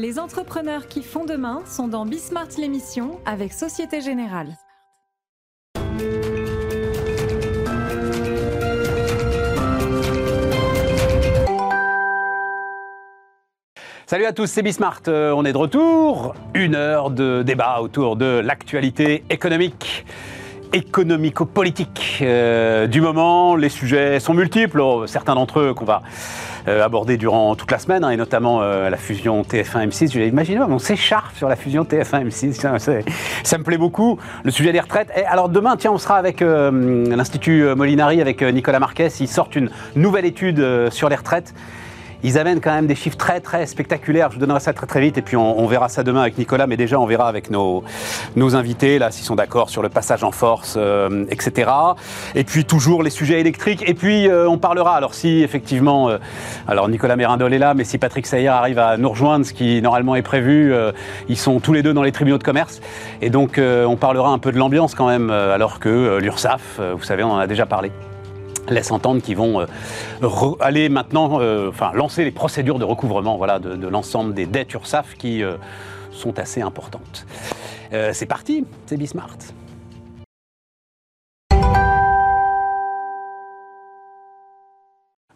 Les entrepreneurs qui font demain sont dans Bismart l'émission avec Société Générale. Salut à tous, c'est Bismart. Euh, on est de retour. Une heure de débat autour de l'actualité économique économico-politique euh, du moment. Les sujets sont multiples, oh, certains d'entre eux qu'on va euh, aborder durant toute la semaine, hein, et notamment euh, la fusion TF1-M6. Je on s'écharpe sur la fusion TF1-M6, ça, me plaît beaucoup. Le sujet des retraites. Et alors demain, tiens, on sera avec l'Institut Molinari, avec Nicolas Marquez. Ils sortent une nouvelle étude sur les retraites ils amènent quand même des chiffres très très spectaculaires. Je vous donnerai ça très vite et puis on, verra ça demain avec Nicolas, mais déjà on verra avec nos, invités, là, s'ils sont d'accord sur le passage en force, euh, etc. Et puis toujours les sujets électriques. Et puis euh, on parlera, alors si effectivement, euh, alors Nicolas Mérindol est là, mais si Patrick Sayer arrive à nous rejoindre, ce qui normalement est prévu, ils sont tous les deux dans les tribunaux de commerce. Et donc on parlera un peu de l'ambiance quand même, alors que l'URSSAF, vous savez, on en a déjà parlé laisse entendre qu'ils vont euh, aller maintenant, euh, lancer les procédures de recouvrement voilà, de, l'ensemble des dettes URSAF qui euh, sont assez importantes. c'est parti, c'est Bismart.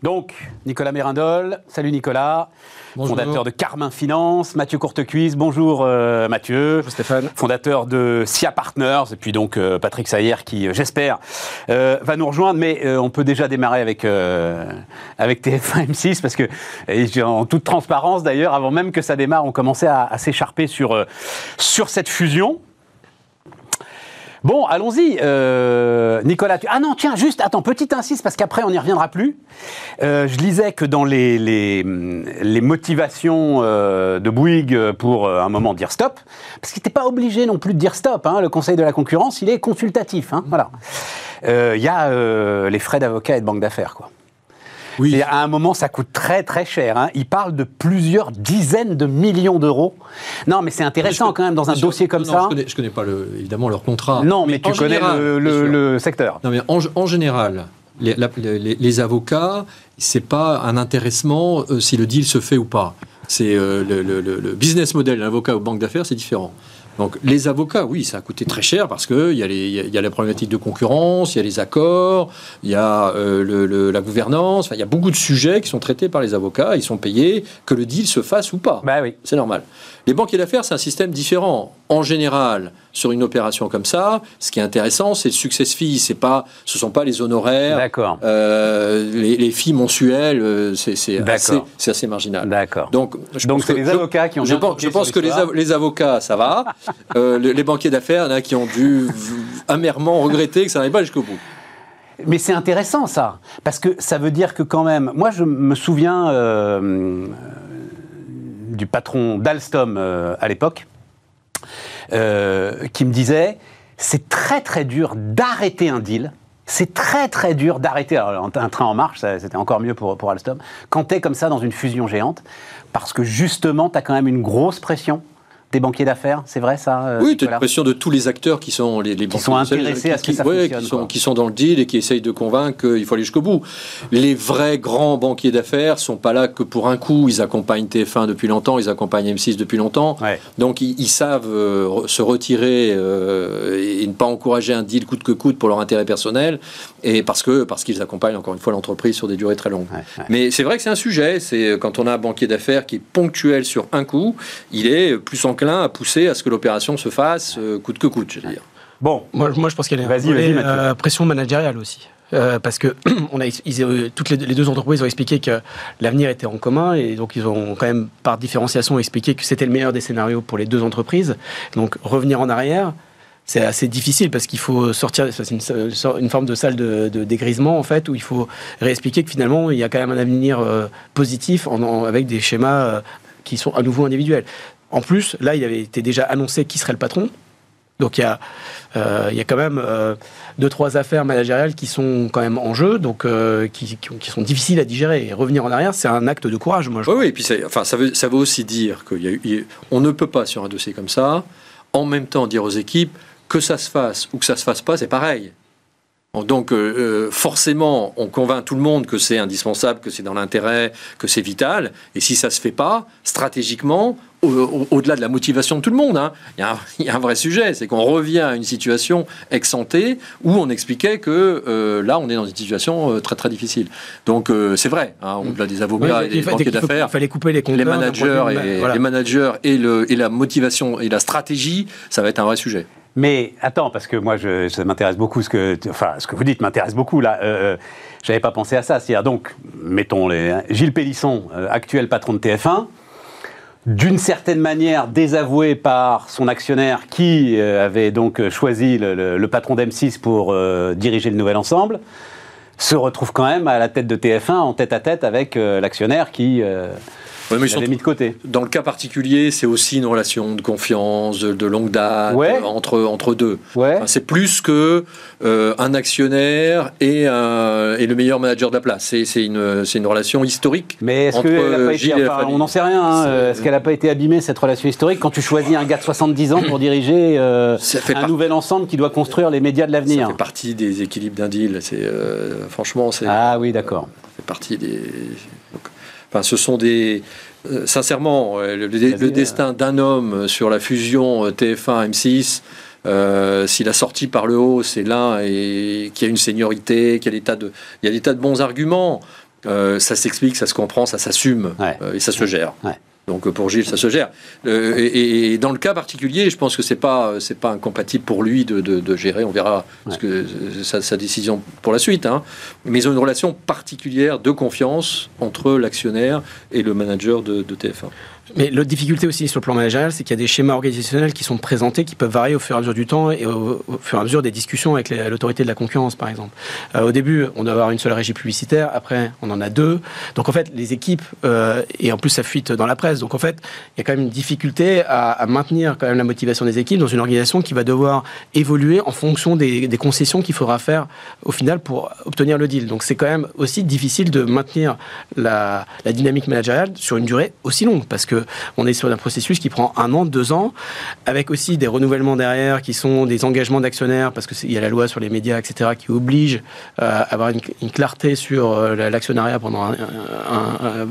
Donc, Nicolas Mérindol, salut Nicolas, fondateur de Carmin Finance, Mathieu Courtecuise, bonjour euh, Mathieu, bonjour Stéphane, fondateur de SIA Partners, et puis donc euh, Patrick Sayer qui, euh, j'espère, va nous rejoindre, mais on peut déjà démarrer avec, avec TF1 M6, parce que, en toute transparence d'ailleurs, avant même que ça démarre, on commençait à, à s'écharper sur, sur cette fusion. Bon, allons-y. Euh, Nicolas, ah non, tiens, juste, attends, petite insiste, parce qu'après, on n'y reviendra plus. Euh, je lisais que dans les, les, les motivations euh, de Bouygues pour un moment dire stop, parce qu'il n'était pas obligé non plus de dire stop, hein, le Conseil de la concurrence, il est consultatif. Hein, voilà. Il y a les frais d'avocat et de banque d'affaires, quoi. Oui. Et à un moment, ça coûte très très cher. Hein. Il parle de plusieurs dizaines de millions d'euros. Non, mais c'est intéressant quand même dans un dossier comme ça. Je connais, connais pas évidemment leur contrat. Non, mais, tu connais le, secteur. Non, mais en, général, les, les, les avocats, c'est pas un intéressement euh, si le deal se fait ou pas. C'est euh, le, business model d'un avocat ou banque d'affaires, c'est différent. Donc les avocats, oui, ça a coûté très cher parce qu'il y, a y a la problématique de concurrence, il y a les accords, il y a euh, la gouvernance, il y a beaucoup de sujets qui sont traités par les avocats, ils sont payés, que le deal se fasse ou pas. Bah oui. C'est normal. Les banquiers d'affaires, c'est un système différent. En général, sur une opération comme ça, ce qui est intéressant, c'est le success fee. C'est pas, ce sont pas les honoraires. Euh, les, les fees mensuelles, euh, c'est assez, assez, marginal. D'accord. Donc, Donc c'est les avocats qui ont. Je pense, je pense que les, les, avocats, ça va. euh, les, banquiers d'affaires, il y en a qui ont dû amèrement regretter que ça n'allait pas jusqu'au bout. Mais c'est intéressant ça, parce que ça veut dire que quand même, moi je me souviens euh, du patron d'Alstom euh, à l'époque, euh, qui me disait c'est très très dur d'arrêter un deal. C'est très très dur d'arrêter un train en marche, c'était encore mieux pour, pour Alstom, quand tu es comme ça dans une fusion géante, parce que justement, tu as quand même une grosse pression des banquiers d'affaires, c'est vrai ça euh, Oui, tu as l'impression de tous les acteurs qui sont les, les qui sont intéressés à ce que ça Qui sont, qui sont, dans le deal et qui essayent de convaincre qu'il faut aller jusqu'au bout. Les vrais grands banquiers d'affaires sont pas là que pour un coup. Ils accompagnent TF1 depuis longtemps, ils accompagnent M6 depuis longtemps. Donc ils, savent euh, se retirer euh, et ne pas encourager un deal coûte que coûte pour leur intérêt personnel et parce que parce qu'ils accompagnent encore une fois l'entreprise sur des durées très longues. Mais c'est vrai que c'est un sujet. C'est quand on a un banquier d'affaires qui est ponctuel sur un coup, il est plus en à pousser à ce que l'opération se fasse euh, coûte que coûte, je veux dire. Bon, moi, moi je pense qu'il y a une euh, pression managériale aussi. Euh, parce que on a, toutes les, deux entreprises ont expliqué que l'avenir était en commun et donc ils ont quand même par différenciation expliqué que c'était le meilleur des scénarios pour les deux entreprises. Donc revenir en arrière, c'est assez difficile parce qu'il faut sortir, c'est une, forme de salle de, dégrisement en fait où il faut réexpliquer que finalement il y a quand même un avenir positif avec des schémas qui sont à nouveau individuels. En plus, là, il avait été déjà annoncé qui serait le patron. Donc il y a, euh, il y a quand même euh, deux, trois affaires managériales qui sont quand même en jeu, donc euh, qui, qui, sont difficiles à digérer. Et revenir en arrière, c'est un acte de courage, moi. Je oui, oui, et puis enfin, ça, veut, ça veut aussi dire qu'on ne peut pas, sur un dossier comme ça, en même temps dire aux équipes que ça se fasse ou que ça se fasse pas, c'est pareil. Donc forcément, on convainc tout le monde que c'est indispensable, que c'est dans l'intérêt, que c'est vital. Et si ça se fait pas, stratégiquement, au-delà de la motivation de tout le monde, hein, il, y a un, vrai sujet, c'est qu'on revient à une situation ex où on expliquait que euh, là, on est dans une situation euh, très très difficile. Donc euh, c'est vrai, hein, au-delà des avocats et des banquiers d'affaires, il fallait couper les, les managers et, les managers et, le, et la motivation et la stratégie, ça va être un vrai sujet. Mais attends, parce que moi, je, ça m'intéresse beaucoup ce que, enfin, ce que vous dites m'intéresse beaucoup là. Euh, J'avais pas pensé à ça. C'est-à-dire donc, mettons les Gilles Pélisson, actuel patron de TF1 d'une certaine manière désavoué par son actionnaire qui euh, avait donc choisi le, patron d'M6 pour euh, diriger le nouvel ensemble, se retrouve quand même à la tête de TF1 en tête à tête avec euh, l'actionnaire qui ouais, mis de côté. Dans le cas particulier, c'est aussi une relation de confiance, de, longue date, entre, entre deux. c'est plus que euh, un actionnaire et, et le meilleur manager de la place. C'est une, une relation historique. Mais est-ce qu'elle On n'en sait rien. Hein. Est-ce qu'elle n'a pas été abîmée, cette relation historique, quand tu choisis un gars de 70 ans pour diriger euh, un nouvel ensemble qui doit construire les médias de l'avenir? Ça fait partie des équilibres d'un deal. Euh, franchement, c'est. Ah oui, d'accord. Fait partie des. Enfin, ce sont des. Euh, sincèrement, euh, le, destin d'un homme sur la fusion euh, TF1-M6, s'il a sorti par le haut, c'est l'un et qui a une seniorité, qui a des tas de, il y a des tas de bons arguments. ça s'explique, ça se comprend, ça s'assume et ça se gère. Donc pour Gilles, ça se gère. Euh, et, dans le cas particulier, je pense que c'est pas c'est pas incompatible pour lui de, de, gérer. On verra ce que sa, décision pour la suite. Hein. Mais ils ont une relation particulière de confiance entre l'actionnaire et le manager de, de TF1. Mais l'autre difficulté aussi sur le plan managérial, c'est qu'il y a des schémas organisationnels qui sont présentés, qui peuvent varier au fur et à mesure du temps et au, fur et à mesure des discussions avec l'autorité de la concurrence, par exemple. Euh, au début, on doit avoir une seule régie publicitaire, après, on en a deux. Donc en fait, les équipes, euh, et en plus, ça fuite dans la presse. Donc en fait, il y a quand même une difficulté à, maintenir quand même la motivation des équipes dans une organisation qui va devoir évoluer en fonction des, concessions qu'il faudra faire au final pour obtenir le deal. Donc c'est quand même aussi difficile de maintenir la, la dynamique managériale sur une durée aussi longue parce que on est sur un processus qui prend un an, deux ans, avec aussi des renouvellements derrière qui sont des engagements d'actionnaires, parce qu'il y a la loi sur les médias, etc., qui oblige euh, à avoir une, clarté sur euh, l'actionnariat pendant,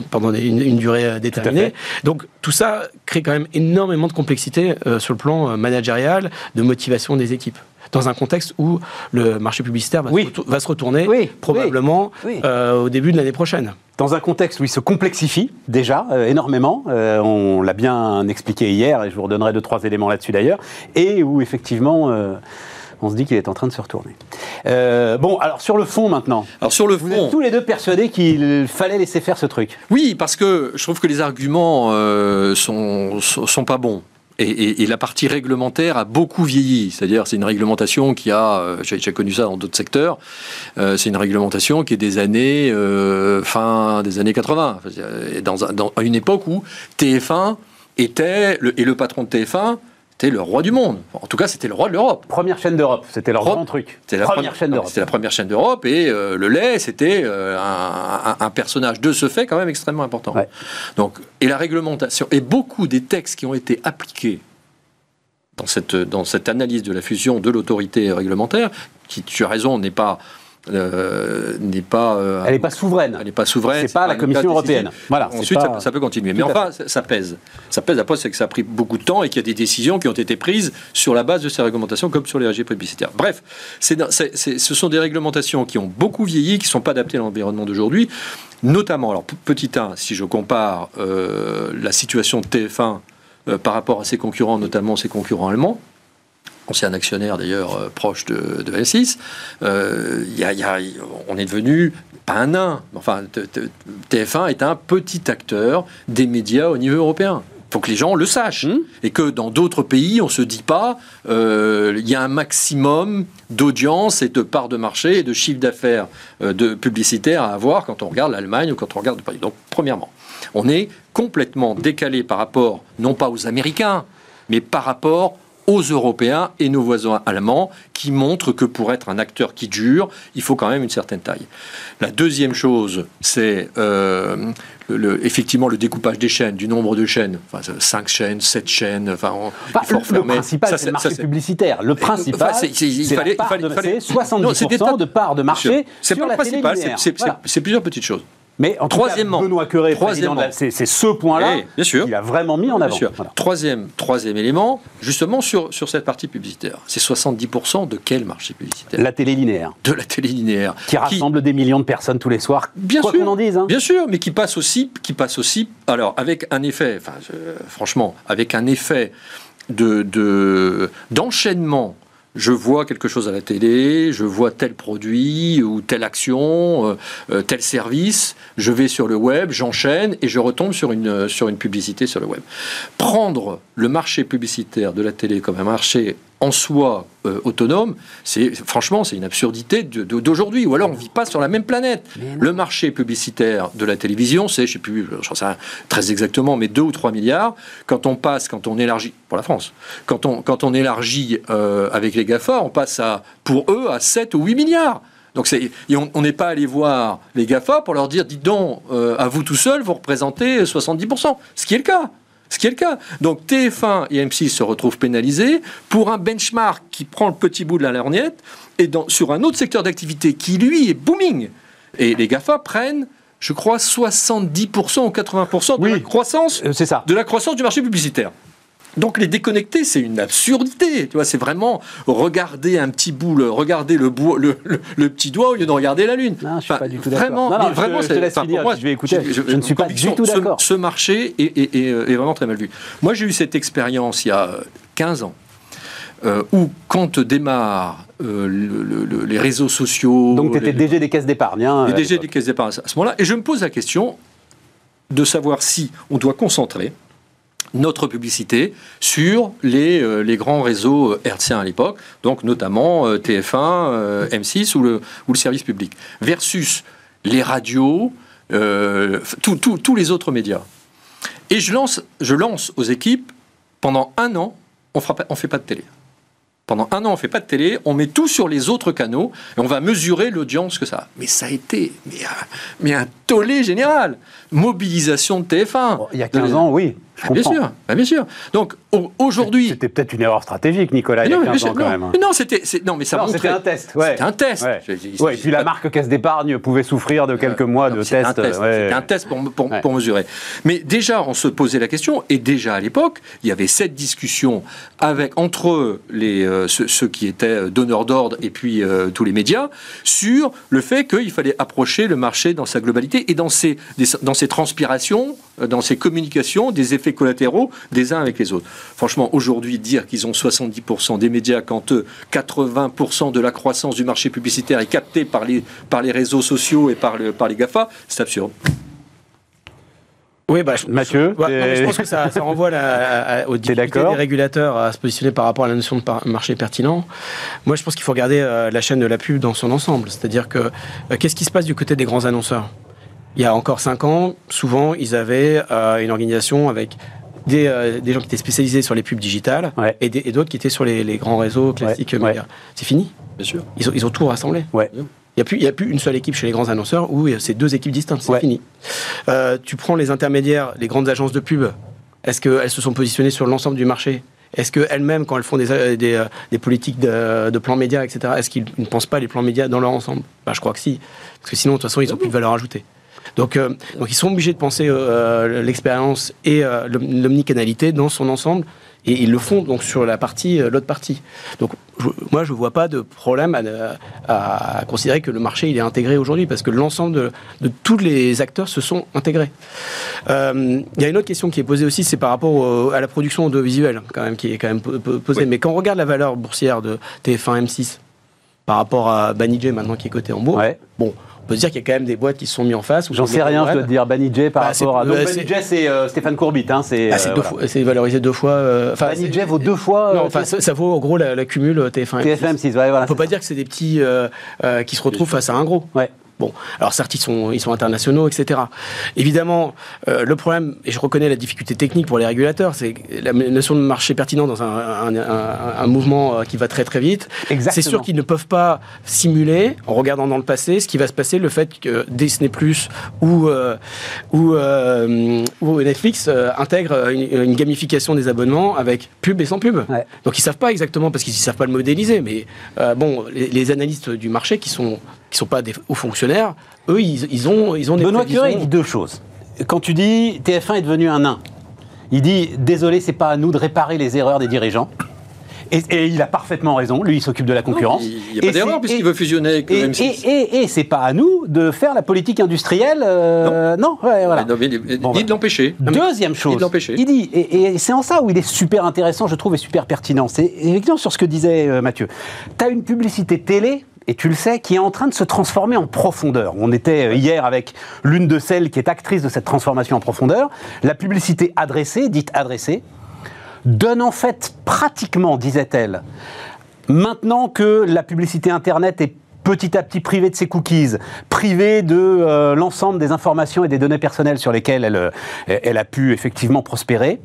pendant une, durée euh, déterminée. Donc tout ça crée quand même énormément de complexité sur le plan managérial, de motivation des équipes dans un contexte où le marché publicitaire va, se, retourner probablement au début de l'année prochaine dans un contexte où il se complexifie déjà euh, énormément, euh, on l'a bien expliqué hier, et je vous redonnerai deux, trois éléments là-dessus d'ailleurs, et où effectivement... Euh, on se dit qu'il est en train de se retourner. bon, alors sur le fond maintenant. Alors sur le vous fond, êtes tous les deux persuadés qu'il fallait laisser faire ce truc. Oui, parce que je trouve que les arguments sont, sont pas bons. Et, la partie réglementaire a beaucoup vieilli. C'est-à-dire, c'est une réglementation qui a, euh, j'ai connu ça dans d'autres secteurs, euh, c'est une réglementation qui est des années, euh, fin des années 80, dans, à une époque où TF1 était, et le patron de TF1 c'était le roi du monde. En tout cas, c'était le roi de l'Europe. Première chaîne d'Europe, c'était leur grand truc. C'était la première chaîne d'Europe. C'était la première chaîne d'Europe et euh, le lait, c'était euh, un, personnage de ce fait quand même extrêmement important. Donc, et la réglementation et beaucoup des textes qui ont été appliqués dans cette, dans cette analyse de la fusion de l'autorité réglementaire, qui, tu as raison, n'est pas euh, n'est pas. Euh, elle n'est pas souveraine. Elle n'est pas souveraine. C'est pas la Commission européenne. Voilà. Ensuite, ça, peut continuer. Mais enfin, ça, pèse. Ça pèse. Après, c'est que ça a pris beaucoup de temps et qu'il y a des décisions qui ont été prises sur la base de ces réglementations, comme sur les régies publicitaires. Bref, ce sont des réglementations qui ont beaucoup vieilli, qui ne sont pas adaptées à l'environnement d'aujourd'hui. Notamment, alors petit 1, si je compare euh, la situation de TF1 par rapport à ses concurrents, notamment ses concurrents allemands ancien actionnaire d'ailleurs euh, proche de, de S6, euh, on est devenu pas un nain, enfin TF1 est un petit acteur des médias au niveau européen. Il faut que les gens le sachent. Mmh. Et que dans d'autres pays, on ne se dit pas, euh, il y a un maximum d'audience et de parts de marché et de chiffre d'affaires de publicitaires à avoir quand on regarde l'Allemagne ou quand on regarde Paris. Donc, premièrement, on est complètement décalé par rapport, non pas aux Américains, mais par rapport aux Européens et nos voisins allemands, qui montrent que pour être un acteur qui dure, il faut quand même une certaine taille. La deuxième chose, c'est euh, le, effectivement le découpage des chaînes, du nombre de chaînes, enfin, 5 chaînes, 7 chaînes, enfin, bah, il faut le, principal, c'est le marché publicitaire. Le principal, c'est il fallait, fallait, 70% de part de marché C'est pas le principal, c'est plusieurs petites choses. Mais en troisièmement, cas, Benoît Curé, c'est ce point-là eh, qu'il a vraiment mis en avant. Troisième, troisième élément, justement sur, sur cette partie publicitaire, c'est 70% de quel marché publicitaire? La télé linéaire. De la télé linéaire. Qui, rassemble des millions de personnes tous les soirs, bien quoi qu'on en dise. Hein. Bien sûr, mais qui passe aussi, qui passe aussi, alors avec un effet, enfin, franchement, avec un effet de d'enchaînement je vois quelque chose à la télé, je vois tel produit ou telle action, euh, euh, tel service, je vais sur le web, j'enchaîne et je retombe sur une, sur une publicité sur le web. Prendre le marché publicitaire de la télé comme un marché en soi euh, autonome, c'est franchement c'est une absurdité d'aujourd'hui. Ou alors on vit pas sur la même planète. Le marché publicitaire de la télévision, c'est je sais plus, je sais très exactement, mais 2 ou 3 milliards. Quand on passe, quand on élargit pour la France, quand on quand on élargit euh, avec les Gafa, on passe à pour eux à 7 ou 8 milliards. Donc on n'est pas allé voir les GAFA pour leur dire, dites donc, euh, à vous tout seul, vous représentez 70%. Ce qui est le cas. Ce qui est le cas. Donc TF1 et M6 se retrouvent pénalisés pour un benchmark qui prend le petit bout de la lorgnette et dans, sur un autre secteur d'activité qui, lui, est booming. Et les GAFA prennent je crois 70% ou 80% de la croissance euh, ça. de la croissance du marché publicitaire. Donc les déconnecter, c'est une absurdité. Tu vois, c'est vraiment regarder un petit bout, regarder le, le, petit doigt au lieu de regarder la lune. Non, je suis pas du tout d'accord. Vraiment, vraiment, je, te laisse finir, moi, je vais écouter. Je, ne suis pas du tout d'accord. Ce, marché est, vraiment très mal vu. Moi, j'ai eu cette expérience il y a 15 ans. Euh, où quand démarrent euh, les réseaux sociaux. Donc tu étais DG des caisses d'épargne. Hein, DG des caisses d'épargne à ce moment-là. Et je me pose la question de savoir si on doit concentrer notre publicité sur les, euh, les grands réseaux euh, hertziens à l'époque, donc notamment euh, TF1, M6 ou le, ou le service public, versus les radios, tous les autres médias. Et je lance, je lance aux équipes, pendant un an, on ne fait pas de télé. Pendant un an, on ne fait pas de télé, on met tout sur les autres canaux et on va mesurer l'audience que ça a. Mais ça a été mais, mais un tollé général. Mobilisation de TF1. il y a 15 ans, oui. Bien sûr, ah, bien sûr. Donc aujourd'hui, c'était peut-être une erreur stratégique, Nicolas. il y a 15 ans, quand même. Hein. Non, c'était, non, mais ça non, C'était un test. Ouais. C'était un test. Ouais. et puis la marque caisse d'épargne pouvait souffrir de quelques mois de test. C'était un test pour, pour, pour, mesurer. Mais déjà, on se posait la question, et déjà à l'époque, il y avait cette discussion avec entre les euh, ceux, qui étaient donneurs d'ordre et puis euh, tous les médias sur le fait qu'il fallait approcher le marché dans sa globalité et dans ses dans ses transpirations, euh, dans ses communications, des effets collatéraux des uns avec les autres. Franchement, aujourd'hui, dire qu'ils ont 70% des médias quand eux, 80% de la croissance du marché publicitaire est captée par les, par les réseaux sociaux et par, le, par les GAFA, c'est absurde. Oui, bah, Mathieu, je, pense que ça, renvoie la, au des régulateurs à se positionner par rapport à la notion de marché pertinent. Moi, je pense qu'il faut regarder euh, la chaîne de la pub dans son ensemble. C'est-à-dire que euh, qu'est-ce qui se passe du côté des grands annonceurs? Il y a encore cinq ans, souvent, ils avaient euh, une organisation avec des, euh, des, gens qui étaient spécialisés sur les pubs digitales et, d'autres qui étaient sur les, grands réseaux classiques C'est fini. Bien sûr. Ils ont, ils ont tout rassemblé. Ouais. Il n'y a, a, plus une seule équipe chez les grands annonceurs où c'est deux équipes distinctes, c'est fini. Euh, tu prends les intermédiaires, les grandes agences de pub, est-ce qu'elles se sont positionnées sur l'ensemble du marché? Est-ce qu'elles-mêmes, quand elles font des, des, des politiques de, de plans médias, etc., est-ce qu'ils ne pensent pas les plans médias dans leur ensemble? Ben, Je crois que si. Parce que sinon, de toute façon, ils n'ont plus de valeur ajoutée. Donc, euh, donc ils sont obligés de penser euh, l'expérience et euh, l'omnicanalité dans son ensemble. Et ils le font donc sur la partie, l'autre partie. Donc moi, je ne vois pas de problème à, considérer que le marché il est intégré aujourd'hui parce que l'ensemble de, tous les acteurs se sont intégrés. Il y a une autre question qui est posée aussi, c'est par rapport à la production audiovisuelle quand même qui est quand même posée. Mais quand on regarde la valeur boursière de TF1 M6 par rapport à Banijay maintenant qui est coté en bourse, bon on peut se dire qu'il y a quand même des boîtes qui se sont mis en face. J'en sais rien, je dois te dire. Banijay par bah, rapport à. Donc, Banijay, c'est euh, Stéphane Courbit. Hein, c'est euh, valorisé deux fois. Euh, Banijay vaut deux fois. non, enfin, ça, vaut en gros la, cumule TF1. TF1 M6, ouais, voilà. On peut pas dire que c'est des petits qui se retrouvent face à un gros. Ouais. Bon, alors certes, ils sont, ils sont internationaux, etc. Évidemment, euh, le problème, et je reconnais la difficulté technique pour les régulateurs, c'est la notion de marché pertinent dans un, un, mouvement euh, qui va très très vite. C'est sûr qu'ils ne peuvent pas simuler, en regardant dans le passé, ce qui va se passer, le fait que Disney Plus ou, euh, ou, ou, Netflix intègrent une, gamification des abonnements avec pub et sans pub. Donc ils savent pas exactement, parce qu'ils ne savent pas le modéliser, mais bon, les, les analystes du marché qui sont qui sont pas des hauts fonctionnaires, eux, ils, ont, ils ont des Benoît Curé, il dit deux choses. Quand tu dis TF1 est devenu un nain, il dit désolé, c'est pas à nous de réparer les erreurs des dirigeants. Et, il a parfaitement raison. Lui, il s'occupe de la concurrence. il n'y a pas d'erreur puisqu'il veut fusionner avec et, M6. Et, et, c'est pas à nous de faire la politique industrielle. Euh, non, voilà. Non, de l'empêcher. Deuxième chose. Il dit, et, c'est en ça où il est super intéressant, je trouve, et super pertinent. C'est effectivement sur ce que disait euh, Mathieu. Tu as une publicité télé et tu le sais, qui est en train de se transformer en profondeur. On était euh, hier avec l'une de celles qui est actrice de cette transformation en profondeur. La publicité adressée, dite adressée, donne en fait pratiquement, disait-elle, maintenant que la publicité Internet est petit à petit privée de ses cookies, privée de euh, l'ensemble des informations et des données personnelles sur lesquelles elle, euh, elle a pu effectivement prospérer,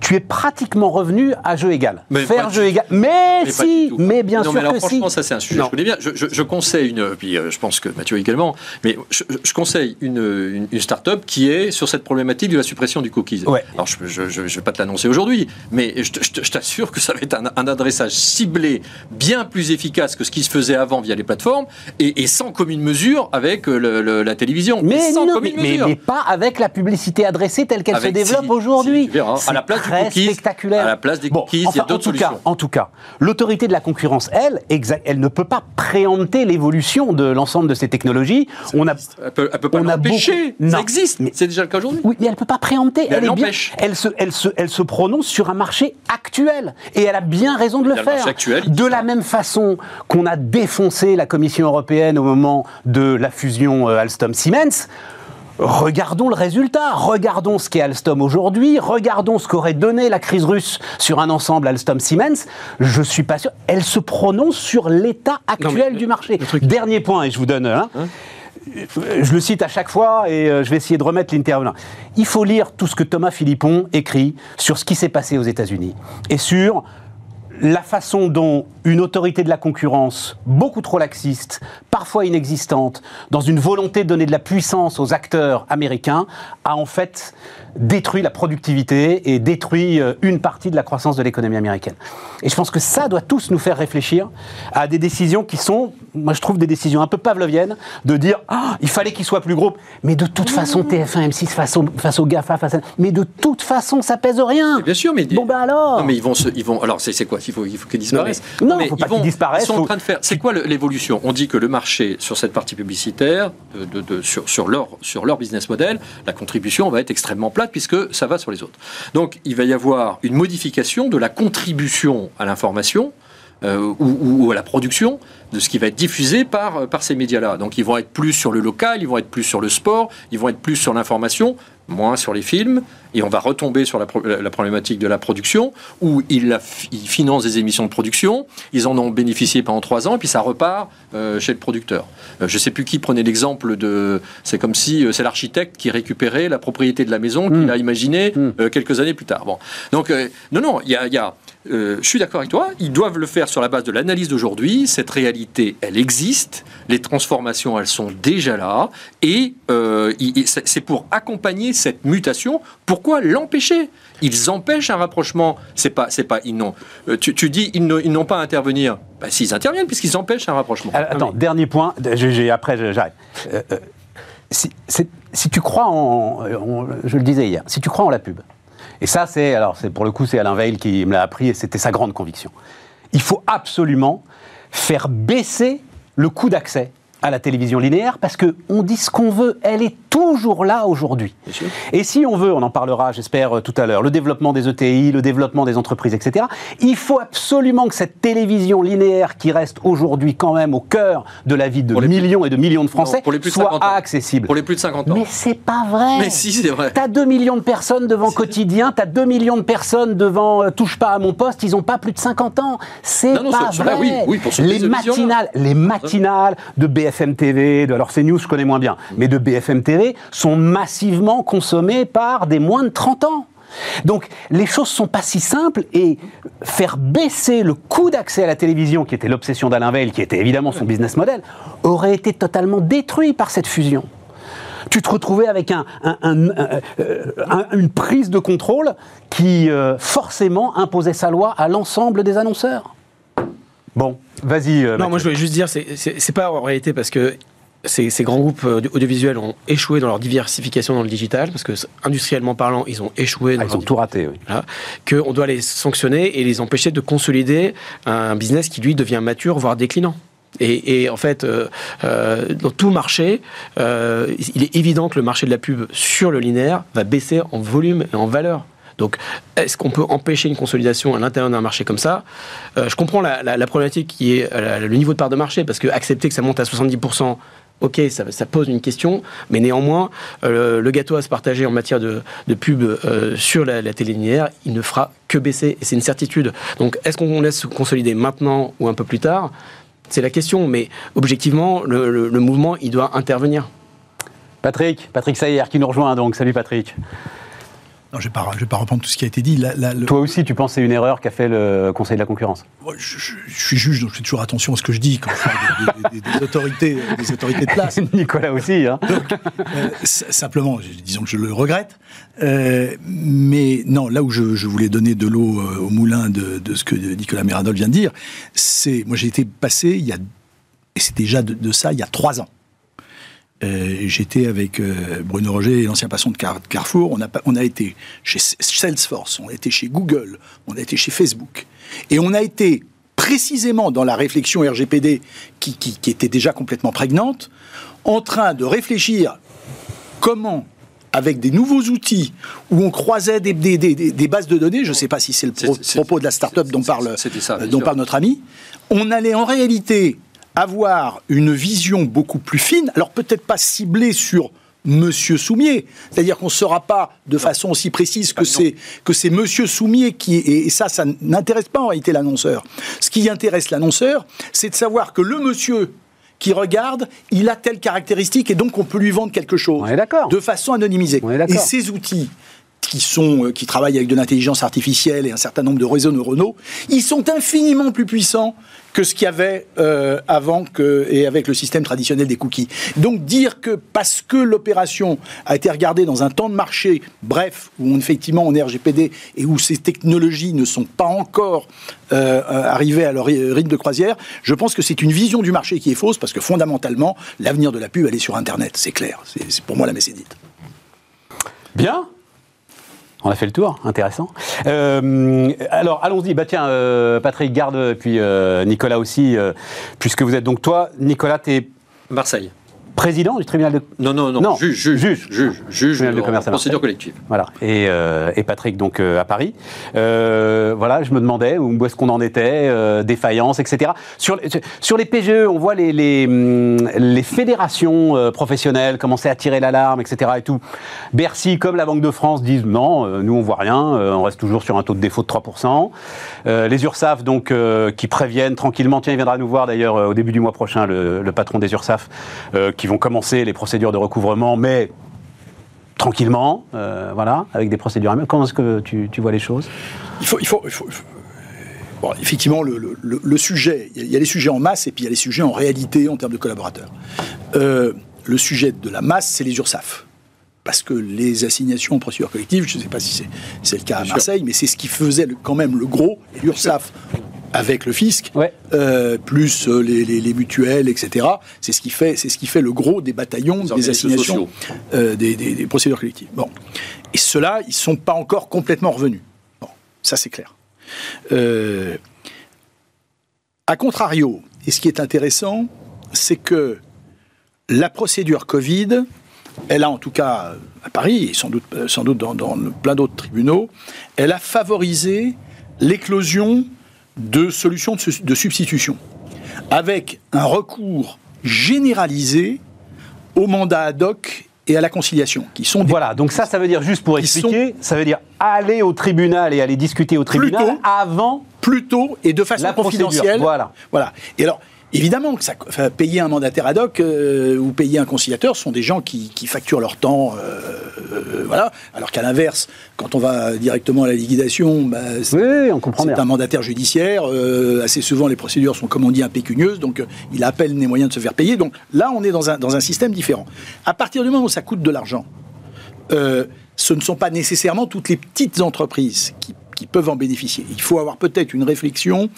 tu es pratiquement revenu à jeu égal. Faire jeu égal. Mais, si, mais bien sûr mais alors, franchement, ça c'est un sujet. Je connais bien. Je, conseille une, puis euh, je pense que Mathieu également, mais je, conseille une, une, start-up qui est sur cette problématique de la suppression du cookies. Alors je ne vais pas te l'annoncer aujourd'hui, mais je, t'assure que ça va être un, adressage ciblé bien plus efficace que ce qui se faisait avant via les plateformes et, sans commune mesure avec euh, la télévision. Mais, sans commune mais, mais, pas avec la publicité adressée telle qu'elle se développe aujourd'hui. À la place spectaculaire. À la place des cookies, il y a d'autres solutions. en tout cas, l'autorité de la concurrence, elle, elle ne peut pas préempter l'évolution de l'ensemble de ces technologies. on a, elle peut, peut pas l'empêcher. Ça existe. C'est déjà le cas aujourd'hui. Oui, mais elle ne peut pas préempter. elle, elle, elle, se, elle, se, elle se prononce sur un marché actuel. Et elle a bien raison de le faire. Actuel, de la même façon qu'on a défoncé la Commission européenne au moment de la fusion euh, Alstom-Siemens, Regardons le résultat, regardons ce qu'est Alstom aujourd'hui, regardons ce qu'aurait donné la crise russe sur un ensemble Alstom-Siemens. Je suis pas sûr. Elle se prononce sur l'état actuel du marché. Dernier point, et je vous donne un. Hein. je le cite à chaque fois et euh, je vais essayer de remettre l'intervenant. Il faut lire tout ce que Thomas Philippon écrit sur ce qui s'est passé aux États-Unis et sur la façon dont une autorité de la concurrence, beaucoup trop laxiste, parfois inexistante, dans une volonté de donner de la puissance aux acteurs américains, a en fait détruit la productivité et détruit euh, une partie de la croissance de l'économie américaine. Et je pense que ça doit tous nous faire réfléchir à des décisions qui sont, moi je trouve des décisions un peu pavloviennes, de dire ah, il fallait qu'il soit plus gros, mais de toute façon TF1, M6 face au, face au GAFA, face à... mais de toute façon ça pèse rien. bien sûr, mais bon ben alors. Non, mais ils vont, se, ils vont, alors c'est quoi? Il faut, il faut qu'ils disparaissent. Non, il faut pas qu'ils disparaissent. Ils sont en train de faire. C'est quoi l'évolution? On dit que le marché sur cette partie publicitaire, de, de, sur, sur leur sur leur business model, la contribution va être extrêmement plate puisque ça va sur les autres. Donc il va y avoir une modification de la contribution à l'information euh, ou, à la production de ce qui va être diffusé par, par ces médias-là. Donc ils vont être plus sur le local, ils vont être plus sur le sport, ils vont être plus sur l'information, moins sur les films, et on va retomber sur la, problématique de la production, où ils, financent des émissions de production, ils en ont bénéficié pendant trois ans, et puis ça repart euh, chez le producteur. je ne sais plus qui prenait l'exemple de... C'est comme si c'est l'architecte qui récupérait la propriété de la maison qu'il hmm. a imaginée hmm. quelques années plus tard. Bon. Donc, non, non, il y a, y a euh, je suis d'accord avec toi, ils doivent le faire sur la base de l'analyse d'aujourd'hui. Cette réalité, elle existe. Les transformations, elles sont déjà là. Et euh, c'est pour accompagner cette mutation. Pourquoi l'empêcher? Ils empêchent un rapprochement. C'est pas, c'est pas, ils n'ont. Euh, tu, dis, ils n'ont pas à intervenir. Bah, S'ils interviennent, puisqu'ils empêchent un rapprochement. Attends, dernier point. après, j'arrête. Si, si, tu crois en, je le disais hier, si tu crois en la pub, et ça, c'est, alors, c'est pour le coup, c'est Alain Veil qui me l'a appris et c'était sa grande conviction. Il faut absolument faire baisser le coût d'accès à la télévision linéaire parce que on dit ce qu'on veut, elle est toujours là aujourd'hui. Et si on veut, on en parlera, j'espère, euh, tout à l'heure, le développement des ETI, le développement des entreprises, etc., il faut absolument que cette télévision linéaire qui reste aujourd'hui quand même au cœur de la vie de millions et de millions de Français soit accessible. Pour les plus de 50 ans. Mais c'est pas vrai. Mais si, c'est vrai. T'as 2 millions de personnes devant quotidien, t'as 2 millions de personnes devant euh, Touche pas à mon poste, ils ont pas plus de 50 ans. C'est pas vrai. oui, oui, pour les matinales, les matinales de BFM TV, de alors CNews je connais moins bien, mais de BFM TV sont massivement consommés par des moins de 30 ans. Donc les choses sont pas si simples et faire baisser le coût d'accès à la télévision, qui était l'obsession d'Alain Veil, qui était évidemment son business model, aurait été totalement détruit par cette fusion. Tu te retrouvais avec euh, une prise de contrôle qui euh, forcément imposait sa loi à l'ensemble des annonceurs. Bon. Vas-y. non, moi je voulais juste dire, c'est pas en réalité parce que ces, grands groupes audiovisuels ont échoué dans leur diversification dans le digital, parce que industriellement parlant, ils ont échoué. Dans ah, ils ont tout raté, oui. Qu'on doit les sanctionner et les empêcher de consolider un business qui, lui, devient mature, voire déclinant. Et, en fait, euh, euh, dans tout marché, euh, il est évident que le marché de la pub sur le linéaire va baisser en volume et en valeur. Donc, est-ce qu'on peut empêcher une consolidation à l'intérieur d'un marché comme ça? Je comprends la, problématique qui est le niveau de part de marché, parce que accepter que ça monte à 70%, ok, ça, pose une question, mais néanmoins, le gâteau à se partager en matière de, pub sur la, télé linéaire, il ne fera que baisser, et c'est une certitude. Donc, est-ce qu'on laisse se consolider maintenant ou un peu plus tard? C'est la question, mais objectivement, le, mouvement, il doit intervenir. Patrick, Patrick Sayer qui nous rejoint donc. Salut Patrick. Non, je ne vais, pas reprendre tout ce qui a été dit. Toi aussi, tu penses que c'est une erreur qu'a fait le Conseil de la concurrence? Je, suis juge, donc je fais toujours attention à ce que je dis quand je des, des, autorités, des autorités de place. Nicolas aussi. Hein. Euh, simplement, disons que je le regrette. Euh, mais non, là où je, voulais donner de l'eau euh, au moulin de, ce que Nicolas Miradol vient de dire, c'est. Moi, j'ai été passé, il y a, et c'est déjà de, ça, il y a trois ans. Euh, j'étais avec Bruno Roger, l'ancien patron de Carrefour. On a, on a été chez Salesforce, on a été chez Google, on a été chez Facebook. Et on a été précisément dans la réflexion RGPD qui, qui était déjà complètement prégnante, en train de réfléchir comment avec des nouveaux outils où on croisait des, bases de données, je ne sais pas si c'est le propos de la start-up dont, parle, euh, dont parle notre ami, on allait en réalité avoir une vision beaucoup plus fine, alors peut-être pas ciblée sur Monsieur Soumier. C'est-à-dire qu'on ne saura pas de façon aussi précise que c'est que c'est Monsieur Soumier qui et ça, ça n'intéresse pas en réalité l'annonceur. Ce qui intéresse l'annonceur, c'est de savoir que le monsieur qui regarde, il a telle caractéristique et donc on peut lui vendre quelque chose. De façon anonymisée. Et ces outils qui, sont, euh, qui travaillent avec de l'intelligence artificielle et un certain nombre de réseaux neuronaux, ils sont infiniment plus puissants que ce qu'il y avait euh, avant et avec le système traditionnel des cookies. Donc dire que parce que l'opération a été regardée dans un temps de marché, bref, où effectivement on est RGPD et où ces technologies ne sont pas encore euh, arrivées à leur rythme de croisière, je pense que c'est une vision du marché qui est fausse parce que fondamentalement, l'avenir de la pub, elle est sur Internet, c'est clair. C'est pour moi la messe dite. Bien, on a fait le tour, intéressant. Euh, alors allons-y, bah tiens, euh, Patrick Garde, puis euh, Nicolas aussi, puisque vous êtes donc toi, Nicolas, tu es... Marseille président du tribunal de... Non, non, non, juge, juge, juge, juge, juge de commerce procédure collective. Voilà, et, euh, et Patrick donc euh, à Paris. Euh, voilà, je me demandais où est-ce qu'on en était, euh, défaillance, etc. Sur, sur les PGE, on voit les, les, les fédérations euh, professionnelles commencer à tirer l'alarme, etc. Et tout. Bercy, comme la Banque de France, disent non, nous on voit rien, on reste toujours sur un taux de défaut de 3%. les URSAF, donc, qui préviennent tranquillement, tiens, il viendra nous voir d'ailleurs au début du mois prochain, le, le patron des URSAF, qui vont commencer les procédures de recouvrement, mais tranquillement, euh, voilà, avec des procédures. Comment est-ce que tu, vois les choses? Il faut, il faut, Bon, effectivement, le, sujet, il y a les sujets en masse et puis il y a les sujets en réalité en termes de collaborateurs. Euh, le sujet de la masse, c'est les URSAF. Parce que les assignations en procédure collective, je ne sais pas si c'est le cas à Marseille, mais c'est ce qui faisait quand même le gros. L'URSSAF avec le fisc, euh, plus euh, les, mutuelles, etc. C'est ce qui fait, c'est ce qui fait le gros des bataillons, des assignations, euh, des, procédures collectives. Bon, et ceux-là, ils sont pas encore complètement revenus. Bon, ça c'est clair. a contrario, et ce qui est intéressant, c'est que la procédure Covid, elle a en tout cas à Paris et sans doute, sans doute dans, dans plein d'autres tribunaux, elle a favorisé l'éclosion de solutions de substitution, avec un recours généralisé au mandat ad hoc et à la conciliation, qui sont voilà. Donc ça, ça veut dire juste pour expliquer, ça veut dire aller au tribunal et aller discuter au tribunal avant plutôt et de façon confidentielle. Voilà. Voilà. Et alors, Évidemment que ça, payer un mandataire ad hoc euh, ou payer un conciliateur sont des gens qui, facturent leur temps, euh, euh, voilà. Alors qu'à l'inverse, quand on va directement à la liquidation, bah, c'est un mandataire judiciaire. assez souvent, les procédures sont, comme on dit, impécunieuses, donc il a à peine les moyens de se faire payer. Donc là, on est dans un, dans un système différent. À partir du moment où ça coûte de l'argent, ce ne sont pas nécessairement toutes les petites entreprises qui, qui peuvent en bénéficier. Il faut avoir peut-être une réflexion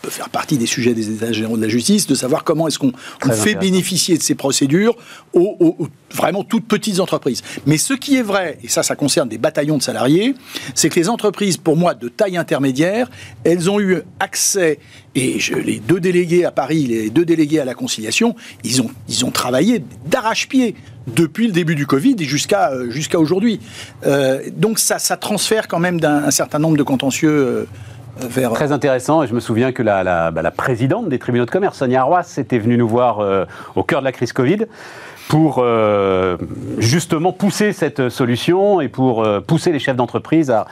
peut faire partie des sujets des États généraux de la justice, de savoir comment est-ce qu'on fait bénéficier de ces procédures aux, vraiment toutes petites entreprises. Mais ce qui est vrai, et ça, ça concerne des bataillons de salariés, c'est que les entreprises, pour moi, de taille intermédiaire, elles ont eu accès, et je, les deux délégués à Paris, les deux délégués à la conciliation, ils ont, ils ont travaillé d'arrache-pied depuis le début du Covid et jusqu'à jusqu'à aujourd'hui. Euh, donc ça, ça transfère quand même d'un certain nombre de contentieux. Euh, Très intéressant, et je me souviens que la, bah, présidente des tribunaux de commerce, Sonia Arroas, était venue nous voir euh, au cœur de la crise Covid pour euh, justement pousser cette solution et pour euh, pousser les chefs d'entreprise à,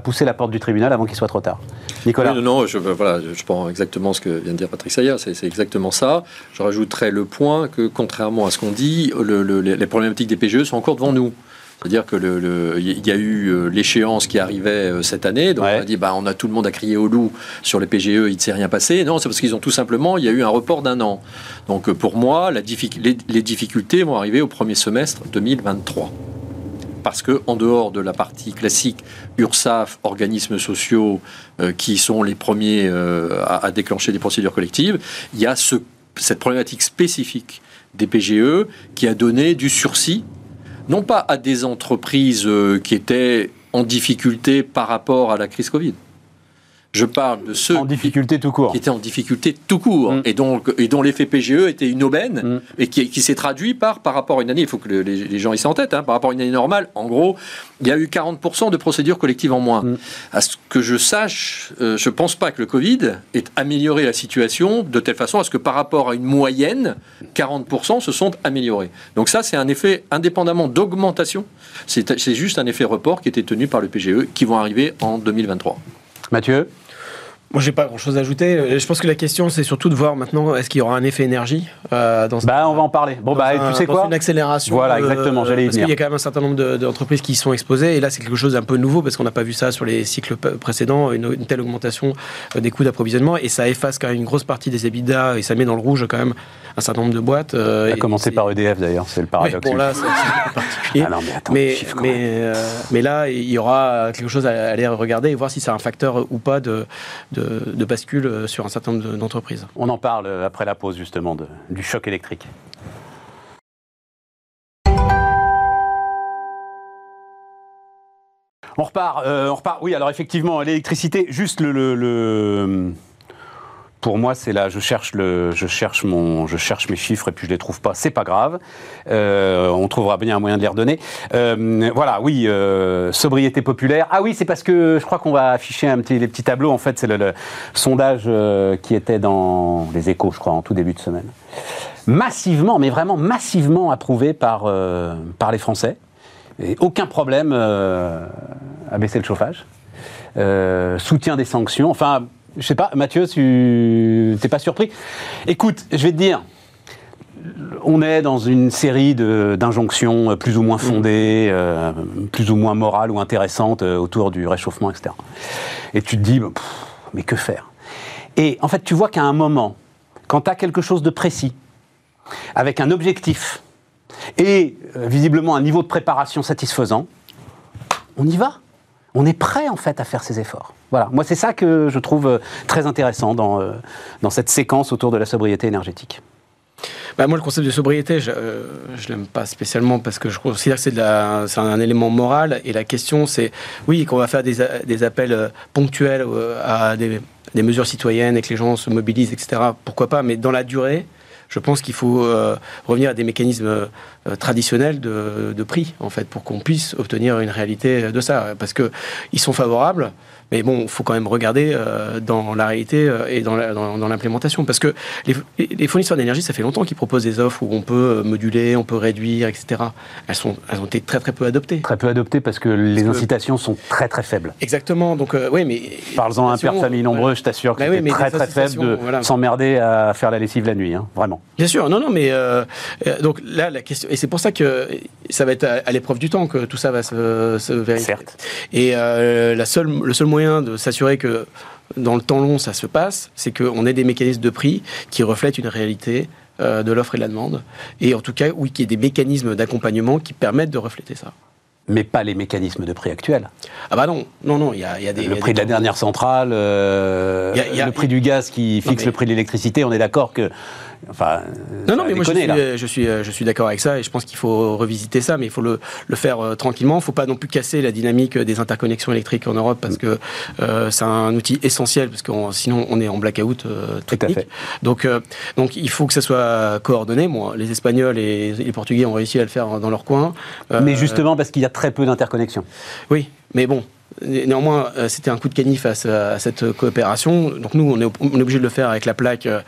pousser la porte du tribunal avant qu'il soit trop tard. Nicolas Non, non je, voilà, je prends exactement ce que vient de dire Patrick Sayat, c'est exactement ça. Je rajouterais le point que, contrairement à ce qu'on dit, les problématiques des PGE sont encore devant nous. C'est-à-dire que le, y a eu euh, l'échéance qui arrivait euh, cette année, donc on a dit bah on a tout le monde à crier au loup sur les PGE, il ne s'est rien passé. Non, c'est parce qu'ils ont tout simplement, il y a eu un report d'un an. Donc euh, pour moi, la les, difficultés vont arriver au premier semestre 2023 parce que en dehors de la partie classique URSAF, organismes sociaux qui sont les premiers à, déclencher des procédures collectives, il y a ce, cette problématique spécifique des PGE qui a donné du sursis non pas à des entreprises euh, qui étaient en difficulté par rapport à la crise Covid, je parle de ceux en difficulté tout court. qui étaient en difficulté tout court mm. et, donc, et dont l'effet PGE était une aubaine mm. et qui, s'est traduit par, par rapport à une année, il faut que les, gens y soient en tête, hein, par rapport à une année normale, en gros, il y a eu 40% de procédures collectives en moins. Mm. À ce que je sache, euh, je ne pense pas que le Covid ait amélioré la situation de telle façon à ce que par rapport à une moyenne, 40% se sont améliorés. Donc ça, c'est un effet indépendamment d'augmentation, c'est juste un effet report qui était tenu par le PGE qui vont arriver en 2023. Mathieu moi, j'ai pas grand-chose à ajouter. Euh, je pense que la question, c'est surtout de voir maintenant, est-ce qu'il y aura un effet énergie euh, dans Bah, on va en parler. Bon, bah, tu sais quoi Une accélération. Voilà, exactement. J'allais y Parce qu'il y a quand même un certain nombre d'entreprises qui y sont exposées, et là, c'est quelque chose d'un peu nouveau parce qu'on n'a pas vu ça sur les cycles précédents, une, telle augmentation euh, des coûts d'approvisionnement, et ça efface quand même une grosse partie des EBITDA et ça met dans le rouge quand même un certain nombre de boîtes. Euh, a commencé par EDF d'ailleurs, c'est le paradoxe. bon, là, c'est particulier. Ah non, mais, attends, mais, mais, mais, là, il y aura quelque chose à aller regarder et voir si c'est un facteur ou pas de, de, de bascule euh, sur un certain nombre d'entreprises. On en parle euh, après la pause justement de, du choc électrique. On repart, euh, on repart. Oui, alors effectivement, l'électricité, juste le, le pour moi, c'est là, je cherche le, je cherche mon, je cherche mes chiffres et puis je les trouve pas. C'est pas grave. Euh, on trouvera bien un moyen de les redonner. Euh, voilà, oui, euh, sobriété populaire. Ah oui, c'est parce que je crois qu'on va afficher un petit, les petits tableaux. En fait, c'est le, sondage qui était dans les Échos, je crois, en tout début de semaine. Massivement, mais vraiment massivement approuvé par par les Français. Et aucun problème à baisser le chauffage. soutien des sanctions. Enfin, je sais pas, Mathieu, tu n'es pas surpris? Écoute, je vais te dire, on est dans une série d'injonctions plus ou moins fondées, euh, plus ou moins morales ou intéressantes euh, autour du réchauffement, etc. Et tu te dis, mais que faire? Et en fait, tu vois qu'à un moment, quand tu as quelque chose de précis, avec un objectif, et euh, visiblement un niveau de préparation satisfaisant, on y va on est prêt en fait à faire ces efforts. Voilà, moi c'est ça que je trouve euh, très intéressant dans, euh, dans cette séquence autour de la sobriété énergétique. Bah moi, le concept de sobriété, je ne euh, l'aime pas spécialement parce que je considère que c'est un, élément moral. Et la question, c'est, oui, qu'on va faire des, des appels ponctuels à des, des, mesures citoyennes et que les gens se mobilisent, etc. Pourquoi pas? Mais dans la durée, je pense qu'il faut euh, revenir à des mécanismes euh, traditionnels de, prix, en fait, pour qu'on puisse obtenir une réalité de ça. Parce qu'ils sont favorables, mais bon, il faut quand même regarder euh, dans la réalité euh, et dans l'implémentation. Parce que les, fournisseurs d'énergie, ça fait longtemps qu'ils proposent des offres où on peut euh, moduler, on peut réduire, etc. Elles, sont, elles ont été très très peu adoptées. Très peu adoptées parce que les incitations sont très très faibles. Exactement. Donc, oui, mais. Parle-en à un père de famille nombreux, je t'assure que bah c'est très très faible de s'emmerder à faire la lessive la nuit, hein, vraiment. Bien sûr, non, non, mais. donc là, la question. Et c'est pour ça que ça va être à, l'épreuve du temps que tout ça va se, se vérifier. Certes. Et la seule, le seul moyen de s'assurer que dans le temps long, ça se passe, c'est qu'on ait des mécanismes de prix qui reflètent une réalité euh, de l'offre et de la demande. Et en tout cas, oui, qu'il y ait des mécanismes d'accompagnement qui permettent de refléter ça. mais pas les mécanismes de prix actuels. Ah bah non, non, non, il y a, des... Le prix de la dernière centrale, euh, le prix du gaz qui fixe le prix de l'électricité, on est d'accord que Enfin, non, non, mais moi je suis, je suis, je suis d'accord avec ça et je pense qu'il faut revisiter ça, mais il faut le, le faire euh, tranquillement. Il ne faut pas non plus casser la dynamique des interconnexions électriques en Europe parce que euh, c'est un outil essentiel parce que sinon on est en blackout euh, technique. Donc, donc il faut que ça soit coordonné. Moi, les Espagnols et les Portugais ont réussi à le faire dans leur coin. mais justement parce qu'il y a très peu d'interconnexions. Oui, mais bon, Néanmoins, euh, c'était un coup de canif à, cette coopération. Donc nous, on est, obligé de le faire avec la plaque euh,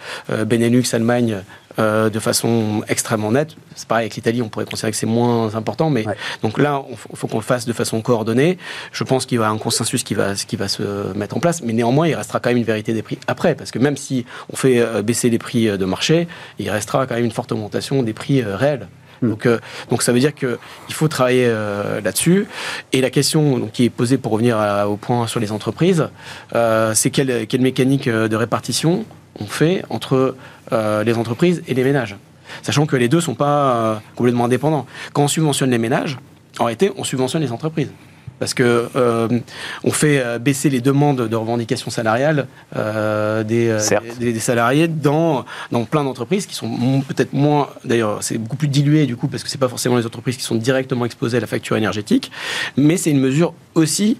Benelux, Allemagne, euh, de façon extrêmement nette. C'est pareil avec l'Italie, on pourrait considérer que c'est moins important, mais donc là, il faut qu'on le fasse de façon coordonnée. Je pense qu'il y aura un consensus qui va, qui va se mettre en place, mais néanmoins, il restera quand même une vérité des prix après, parce que même si on fait baisser les prix de marché, il restera quand même une forte augmentation des prix réels. Hmm. Donc, euh, donc ça veut dire qu'il faut travailler euh, là-dessus. Et la question donc, qui est posée pour revenir au point sur les entreprises, euh, c'est quelle, quelle, mécanique de répartition on fait entre les entreprises et les ménages. Sachant que les deux ne sont pas complètement indépendants. Quand on subventionne les ménages, en réalité, on subventionne les entreprises parce que euh, on fait euh, baisser les demandes de revendications salariales euh, des, des, salariés dans, dans plein d'entreprises qui sont peut-être moins, d'ailleurs c'est beaucoup plus dilué du coup parce que c'est pas forcément les entreprises qui sont directement exposées à la facture énergétique, mais c'est une mesure aussi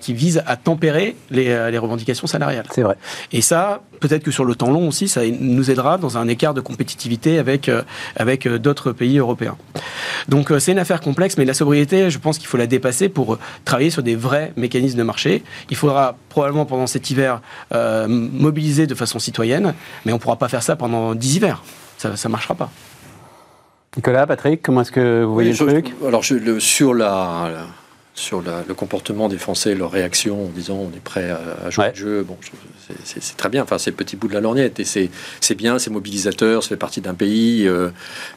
qui vise à tempérer les, les revendications salariales. C'est vrai. Et ça, peut-être que sur le temps long aussi, ça nous aidera dans un écart de compétitivité avec, avec d'autres pays européens. Donc c'est une affaire complexe, mais la sobriété, je pense qu'il faut la dépasser pour travailler sur des vrais mécanismes de marché. Il faudra probablement pendant cet hiver euh, mobiliser de façon citoyenne, mais on ne pourra pas faire ça pendant 10 hivers. Ça ne marchera pas. Nicolas, Patrick, comment est-ce que vous voyez le truc? Alors, je, sur la sur le comportement des Français, leur réaction en disant on est prêt à, jouer le jeu. Bon, c'est très bien. Enfin, c'est le petit bout de la lorgnette et c'est bien, c'est mobilisateur, ça fait partie d'un pays. Euh,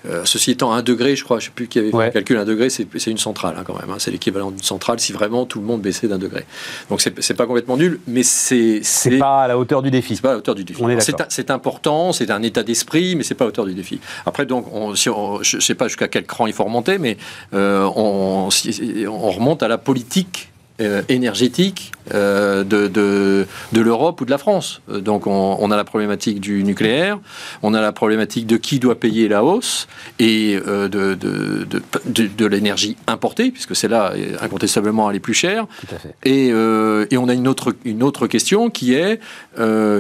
euh, ceci étant, un degré, je crois, je ne sais plus qui avait fait le calcul, un degré, c'est une centrale hein, quand même. Hein. c'est l'équivalent d'une centrale si vraiment tout le monde baissait d'un degré. Donc c'est pas complètement nul, mais c'est c'est pas à la hauteur du défi. C'est pas à la hauteur du défi. C'est important, c'est un état d'esprit, mais c'est pas à la hauteur du défi. Après, donc, on, si je ne sais pas jusqu'à quel cran il faut remonter, mais euh, on, on remonte à la politique euh, énergétique euh, de, de, de l'Europe ou de la France. Euh, donc on, a la problématique du nucléaire, on a la problématique de qui doit payer la hausse et de, de, de l'énergie importée, puisque c'est là incontestablement elle est plus chère. Et, et, on a une autre, une autre question qui est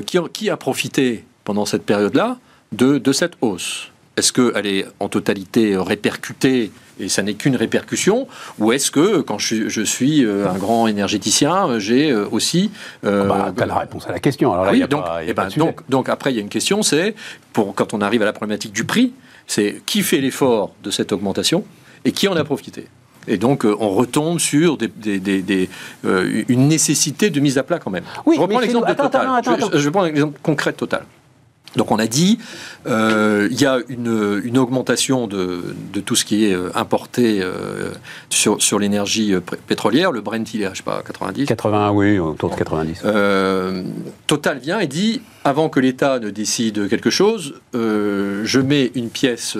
qui, qui a profité pendant cette période-là de, de cette hausse? Est-ce qu'elle est en totalité répercutée et ça n'est qu'une répercussion Ou est-ce que, quand je, suis euh, un grand énergéticien, j'ai euh, aussi... Euh, bah, tu as la réponse à la question. Alors oui, donc, ben, donc, donc, après, il y a une question, c'est, pour, quand on arrive à la problématique du prix, c'est qui fait l'effort de cette augmentation et qui en a profité? Et donc, on retombe sur des, des, une nécessité de mise à plat quand même. Oui, je reprends l'exemple de Total. je, je, prends l'exemple concret de Total. Donc on a dit, euh, il y a une, augmentation de, tout ce qui est euh, importé euh, sur, sur l'énergie pétrolière. Le Brent, il est à, je sais pas, 90 80, oui, autour de 90. Total vient et dit, avant que l'État ne décide quelque chose, je mets une pièce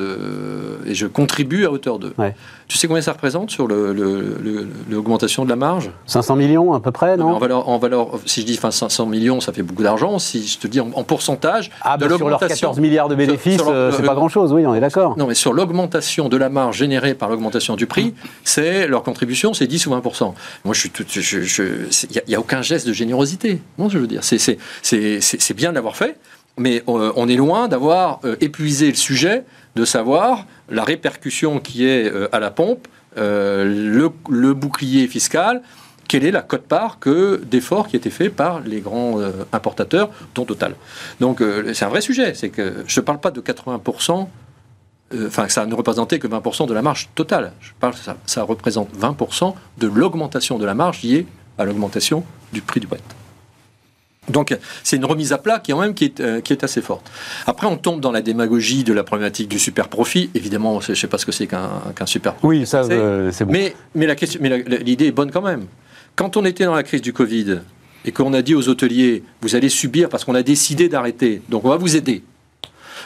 et je contribue à hauteur de. Tu sais combien ça représente sur l'augmentation de la marge? 500 millions à peu près, non, en, valeur, en valeur, si je dis 500 millions, ça fait beaucoup d'argent. Si je te dis en, pourcentage ah, de bah sur leurs 14 milliards de bénéfices, euh, c'est pas grand-chose, oui, on est d'accord. Non, mais sur l'augmentation de la marge générée par l'augmentation du prix, c'est leur contribution, c'est 10 ou 20 Moi, je suis il n'y a, aucun geste de générosité. Non, je veux dire, c'est bien d'avoir fait, mais euh, on est loin d'avoir euh, épuisé le sujet de savoir la répercussion qui est euh, à la pompe, le, bouclier fiscal, quelle est la cote-part que d'efforts qui étaient faits par les grands importateurs, dont Total. Donc c'est un vrai sujet, c'est que je ne parle pas de 80%, enfin ça ne représentait que 20% de la marge totale, je parle ça, ça représente 20% de l'augmentation de la marge liée à l'augmentation du prix du Brent. Donc c'est une remise à plat qui, même, qui, est, euh, qui est assez forte. Après, on tombe dans la démagogie de la problématique du super profit. Évidemment, je ne sais pas ce que c'est qu'un super profit. Oui, ça, euh, c'est bon. Mais, mais l'idée est bonne quand même. Quand on était dans la crise du Covid et qu'on a dit aux hôteliers, vous allez subir parce qu'on a décidé d'arrêter, donc on va vous aider.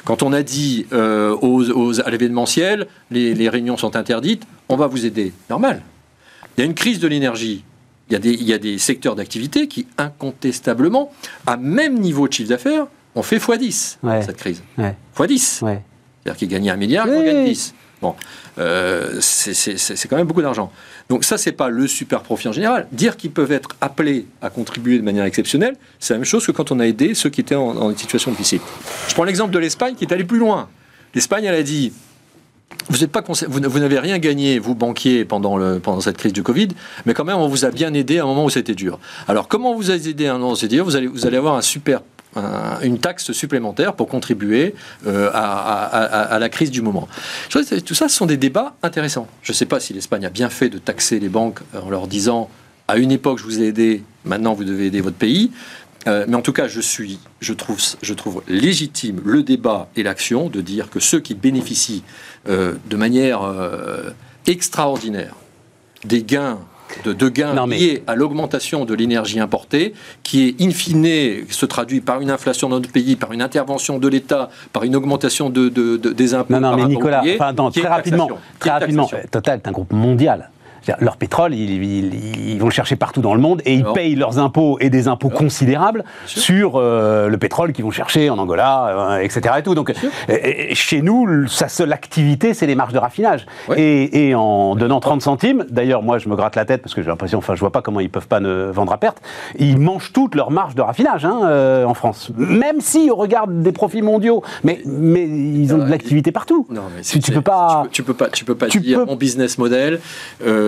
Quand on a dit euh, aux, à l'événementiel, les, les réunions sont interdites, on va vous aider. Normal. Il y a une crise de l'énergie. Il y, a des, il y a des secteurs d'activité qui, incontestablement, à même niveau de chiffre d'affaires, ont fait x10 cette crise. x10. C'est-à-dire qu'ils gagnaient un milliard, ils en gagnent 10. Bon, euh, c'est quand même beaucoup d'argent. Donc ça, c'est pas le super profit en général. Dire qu'ils peuvent être appelés à contribuer de manière exceptionnelle, c'est la même chose que quand on a aidé ceux qui étaient en, en situation difficile. Je prends l'exemple de l'Espagne qui est allée plus loin. L'Espagne, elle a dit vous n'avez rien gagné, vous banquiers, pendant, cette crise du Covid, mais quand même, on vous a bien aidé à un moment où c'était dur. Alors, comment vous a aidé à un moment où c'était dur? Vous allez, vous allez avoir une taxe supplémentaire pour contribuer euh, à, la crise du moment. Tout ça, ce sont des débats intéressants. Je ne sais pas si l'Espagne a bien fait de taxer les banques en leur disant à une époque je vous ai aidé, maintenant vous devez aider votre pays. Euh, mais en tout cas, je, suis, je, trouve, je trouve légitime le débat et l'action de dire que ceux qui bénéficient euh, de manière extraordinaire des gains de, gains liés à l'augmentation de l'énergie importée, qui est in fine se traduit par une inflation dans notre pays, par une intervention de l'État, par une augmentation de, des impôts. Non, non, mais Nicolas, très rapidement, très rapidement, Total est un groupe mondial. Leur pétrole, ils, vont le chercher partout dans le monde et ils payent leurs impôts et des impôts considérables sur euh, le pétrole qu'ils vont chercher en Angola, euh, etc. Et tout. Donc, chez nous, sa seule activité, c'est les marges de raffinage. Et, en donnant 30 centimes, d'ailleurs, moi, je me gratte la tête parce que j'ai l'impression, enfin, je vois pas comment ils peuvent pas ne vendre à perte. Ils mangent toutes leurs marges de raffinage hein, euh, en France, même si on regarde des profits mondiaux. Mais, mais ils ont de l'activité partout. Non, mais tu, peux pas. Tu peux, pas. Tu peux pas dire mon business model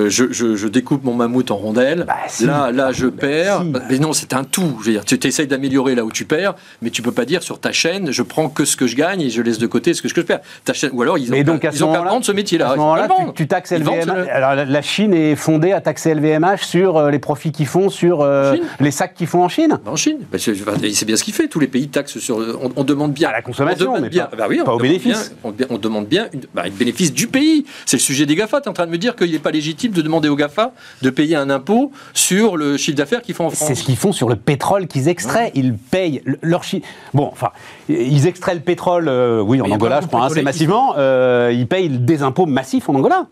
je, découpe mon mammouth en rondelles. Bah, là, là, je bah, perds. Mais non, c'est un tout. Je veux dire, tu essayes d'améliorer là où tu perds, mais tu peux pas dire sur ta chaîne, je prends que ce que je gagne et je laisse de côté ce que je perds. Ta chaîne, ou alors ils ont, donc, ils ont qu'à ce métier-là. À ce moment-là, tu, taxes LVMH. Alors la Chine est fondée à taxer LVMH sur euh, les profits qu'ils font sur euh, les sacs qu'ils font en Chine. En Chine, bah, c'est bien ce qu'il fait. Tous les pays taxent sur. On, demande bien à la consommation, mais bien, pas, oui, au bénéfice. on, demande bien une, le bénéfice du pays. C'est le sujet des Gafa. Tu es en train de me dire qu'il n'est pas légitime de demander aux GAFA de payer un impôt sur le chiffre d'affaires qu'ils font en France. C'est ce qu'ils font sur le pétrole qu'ils extraient. Ils payent leur chiffre. Bon, enfin, ils extraient le pétrole, euh, oui, en Angola, je crois, assez massivement. Euh, ils payent des impôts massifs en Angola.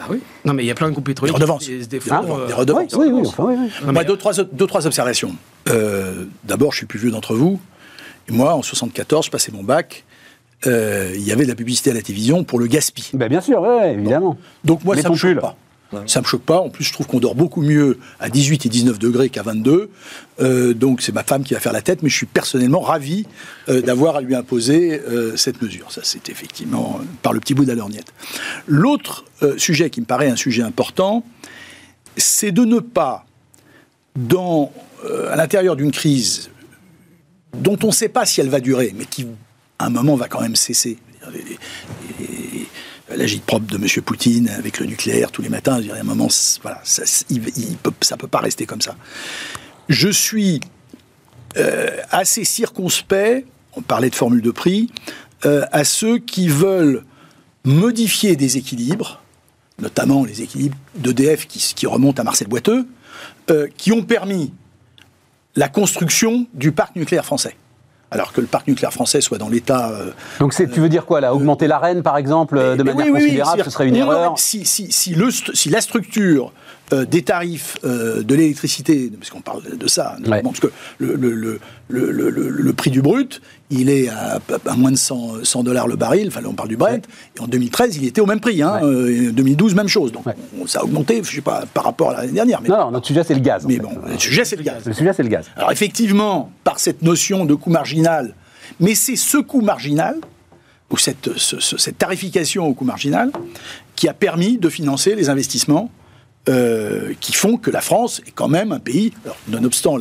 Ah oui Non, mais il y a plein de groupes pétroliers des redevances. Des, hein des redevances. Oui, oui, enfin, oui. oui. deux, trois, deux, trois observations. Euh, d'abord, je suis plus vieux d'entre vous. Et moi, en 74, je passais mon bac. il y avait de la publicité à la télévision pour le gaspille. Ben bien sûr, ouais, évidemment. Donc moi, ça ne me choque pas. Ça me choque pas. En plus, je trouve qu'on dort beaucoup mieux à 18 et 19 degrés qu'à 22. Euh, donc, c'est ma femme qui va faire la tête, mais je suis personnellement ravi euh, d'avoir à lui imposer euh, cette mesure. Ça, c'est effectivement par le petit bout de la lorgnette. L'autre sujet qui me paraît un sujet important, c'est de ne pas, dans, à l'intérieur d'une crise dont on ne sait pas si elle va durer, mais qui, à un moment, va quand même cesser l'agite propre de M. Poutine avec le nucléaire tous les matins. Je dirais, à un moment, voilà, ça ne peut, pas rester comme ça. Je suis euh, assez circonspect, on parlait de formule de prix, euh, à ceux qui veulent modifier des équilibres, notamment les équilibres d'EDF qui, qui, remontent à Marcel Boiteux, euh, qui ont permis la construction du parc nucléaire français alors que le parc nucléaire français soit dans l'état. Euh, Donc tu veux dire quoi là Augmenter euh, l'arène par exemple de manière considérable, ce serait une erreur si, si, si, le, si, la structure euh, des tarifs de l'électricité, parce qu'on parle de ça, parce que le, le, le, prix du brut, il est à, moins de 100, 100, dollars le baril, enfin on parle du Brent, et en 2013 il était au même prix, hein, 2012 même chose, donc ça a augmenté, je sais pas, par rapport à l'année dernière. Mais non, non, notre sujet c'est le gaz. Mais bon, le sujet c'est le gaz. Le sujet c'est le gaz. Alors effectivement, par cette notion de coût marginal, mais c'est ce coût marginal, ou cette, cette tarification au coût marginal, qui a permis de financer les investissements euh, qui font que la France est quand même un pays, nonobstant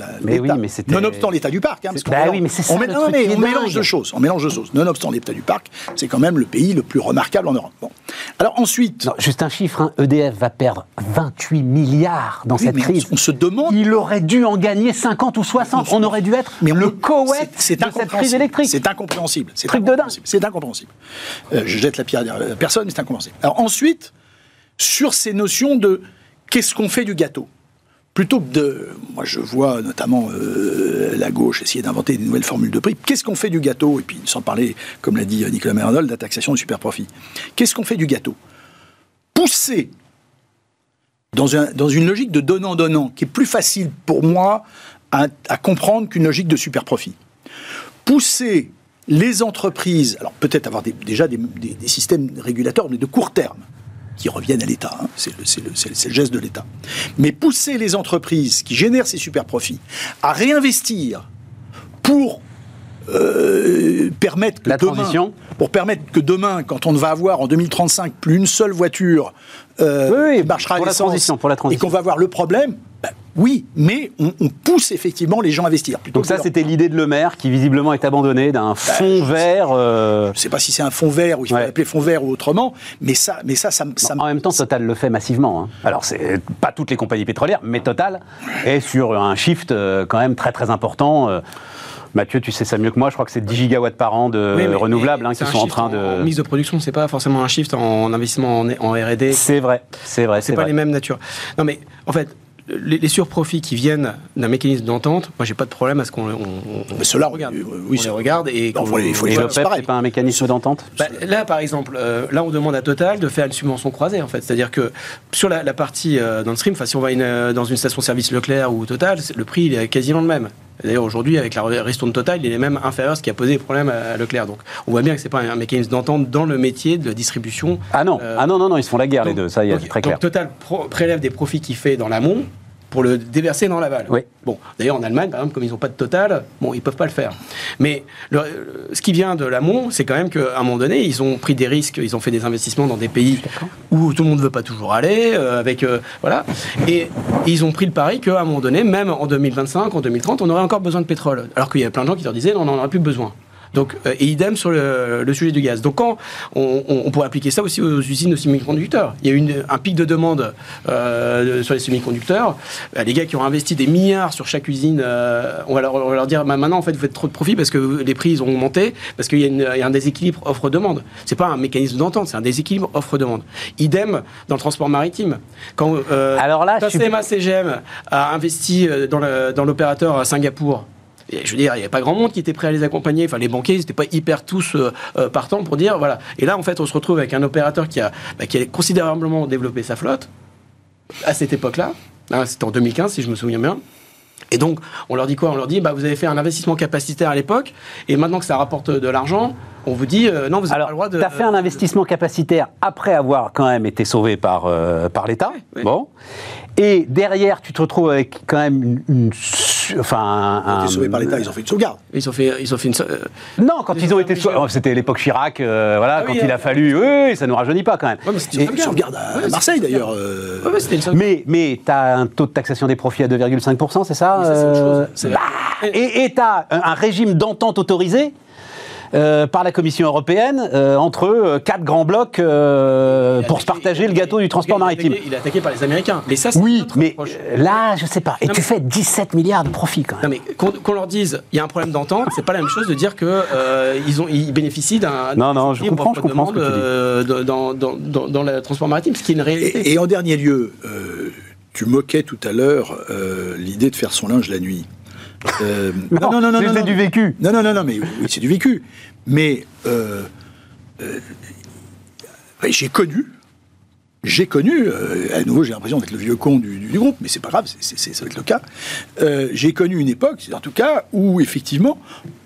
l'état du parc, hein, parce bah oui, mais on, mélange de choses, on mélange de choses. Nonobstant l'état du parc, c'est quand même le pays le plus remarquable en Europe. Bon. Alors ensuite, juste un chiffre, EDF hein, va perdre 28 milliards dans cette crise. On, se demande, il aurait dû en gagner 50 ou 60. On, aurait dû être mais le Koweït de cette crise électrique. C'est incompréhensible. C'est truc de dingue. C'est incompréhensible. Euh, je jette la pierre à personne, mais c'est incompréhensible. Alors ensuite, sur ces notions de qu'est-ce qu'on fait du gâteau? Plutôt que de. Moi, je vois notamment euh, la gauche essayer d'inventer des nouvelles formules de prix. Qu'est-ce qu'on fait du gâteau? Et puis, sans parler, comme l'a dit Nicolas Merandol, de la taxation du super profit. Qu'est-ce qu'on fait du gâteau? Pousser dans, un, dans une logique de donnant-donnant, qui est plus facile pour moi à, comprendre qu'une logique de super profit. Pousser les entreprises, alors peut-être avoir déjà des, systèmes régulateurs, mais de court terme, qui reviennent à l'État, hein, c'est le, le, geste de l'État. Mais pousser les entreprises qui génèrent ces super profits à réinvestir pour euh, permettre que la demain, transition. pour permettre que demain, quand on ne va avoir en 2035 plus une seule voiture euh, oui, marchera pour la transition, pour la transition. et qu'on va avoir le problème, oui, mais on, pousse effectivement les gens à investir. Donc ça, c'était l'idée de Le Maire qui visiblement est abandonnée d'un ben, fonds vert. Euh... Je ne sais pas si c'est un fonds vert ou il faut l'appeler fonds vert ou autrement, mais ça, mais ça, ça, En même temps, Total le fait massivement. Hein. Alors c'est pas toutes les compagnies pétrolières, mais Total est sur un shift euh, quand même très très important. Euh, Mathieu, tu sais ça mieux que moi, je crois que c'est 10 gigawatts par an de renouvelables hein, qui sont en train de. En, mise de production, c'est pas forcément un shift en, investissement en, en RD. C'est vrai, c'est vrai. C'est pas les mêmes natures. Non, mais en fait, les, surprofits qui viennent d'un mécanisme d'entente, moi j'ai pas de problème à ce qu'on on, cela regarde. Oui, on les regarde et il faut, les, faut c'est pas un mécanisme d'entente. Bah, là par exemple, euh, là on demande à Total de faire une subvention croisée en fait, c'est-à-dire que sur la, partie euh, dans le stream, si on va euh, dans une station-service Leclerc ou Total, le prix il est quasiment le même. D'ailleurs, aujourd'hui, avec la ristourne totale, il est même inférieur, ce qui a posé problème à Leclerc. Donc, on voit bien que c'est pas un mécanisme d'entente dans le métier de distribution. Ah non, ah non, non, non, ils se font la guerre les deux, ça y est, très clair. Donc, Total prélève des profits qu'il fait dans l'amont pour le déverser dans l'aval. Oui. Bon, d'ailleurs en Allemagne, par exemple, comme ils n'ont pas de total, bon, ils peuvent pas le faire. Mais ce qui vient de l'amont, c'est quand même qu'à un moment donné, ils ont pris des risques, ils ont fait des investissements dans des pays où tout le monde ne veut pas toujours aller, euh, avec euh, voilà, et, ils ont pris le pari qu'à un moment donné, même en 2025, en 2030, on aurait encore besoin de pétrole, alors qu'il y a plein de gens qui leur disaient non, on n'en aura plus besoin. Donc, euh, et idem sur le, sujet du gaz. Donc, quand on, pourrait appliquer ça aussi aux usines de semi-conducteurs. Il y a eu un pic de demande euh, sur les semi-conducteurs. Euh, les gars qui ont investi des milliards sur chaque usine, on, va leur, dire bah, maintenant, en fait, vous faites trop de profit parce que les prix ils ont augmenté, parce qu'il y, a un déséquilibre offre-demande. C'est pas un mécanisme d'entente, c'est un déséquilibre offre-demande. Idem dans le transport maritime. Quand Alors là, CMA CGM a investi dans l'opérateur à Singapour, je veux dire, il n'y avait pas grand monde qui était prêt à les accompagner. Enfin, les banquiers, n'étaient pas hyper tous euh, euh, partants pour dire, voilà. Et là, en fait, on se retrouve avec un opérateur qui a, bah, qui a considérablement développé sa flotte à cette époque-là. Hein, c'était en 2015, si je me souviens bien. Et donc, on leur dit quoi? On leur dit, bah, vous avez fait un investissement capacitaire à l'époque, et maintenant que ça rapporte de l'argent, on vous dit, euh, non, vous n'avez pas le droit de... Tu as fait un investissement capacitaire après avoir quand même été sauvé par, par l'État. Bon. Et derrière, tu te retrouves avec quand même une enfin, ils ont été sauvés par l'État, ils ont fait une sauvegarde. Ils ont fait, ils ont fait une. Euh, non, quand ils, ont été sauvés, oh, c'était l'époque Chirac, euh, voilà, ah quand il a fallu, oui, ça nous rajeunit pas quand même. Ouais, c'était une sauvegarde à Marseille d'ailleurs. Euh... mais mais tu as un taux de taxation des profits à 2,5%, c'est ça, ça chose. Bah, et tu as un régime d'entente autorisé euh, par la Commission européenne euh, entre euh, quatre grands blocs pour se partager le gâteau du transport maritime. Il est attaqué par les Américains. Mais ça, oui, mais là, je sais pas. Et tu fais 17 milliards de profits quand même. Non, mais qu'on leur dise il y a un problème d'entente, c'est pas la même chose de dire que ils ont ils bénéficient d'un non non je comprends je comprends dans, dans, dans, le transport maritime, ce qui est une réalité. Et, en dernier lieu, tu moquais tout à l'heure l'idée de faire son linge la nuit. Euh, non, non, non, non, c'est du vécu. Non, non, non, non, mais oui, c'est du vécu. Mais euh, euh, j'ai connu, j'ai connu, à nouveau j'ai l'impression d'être le vieux con du, groupe, mais c'est pas grave, c'est, ça va être le cas. j'ai connu une époque, en tout cas, où effectivement,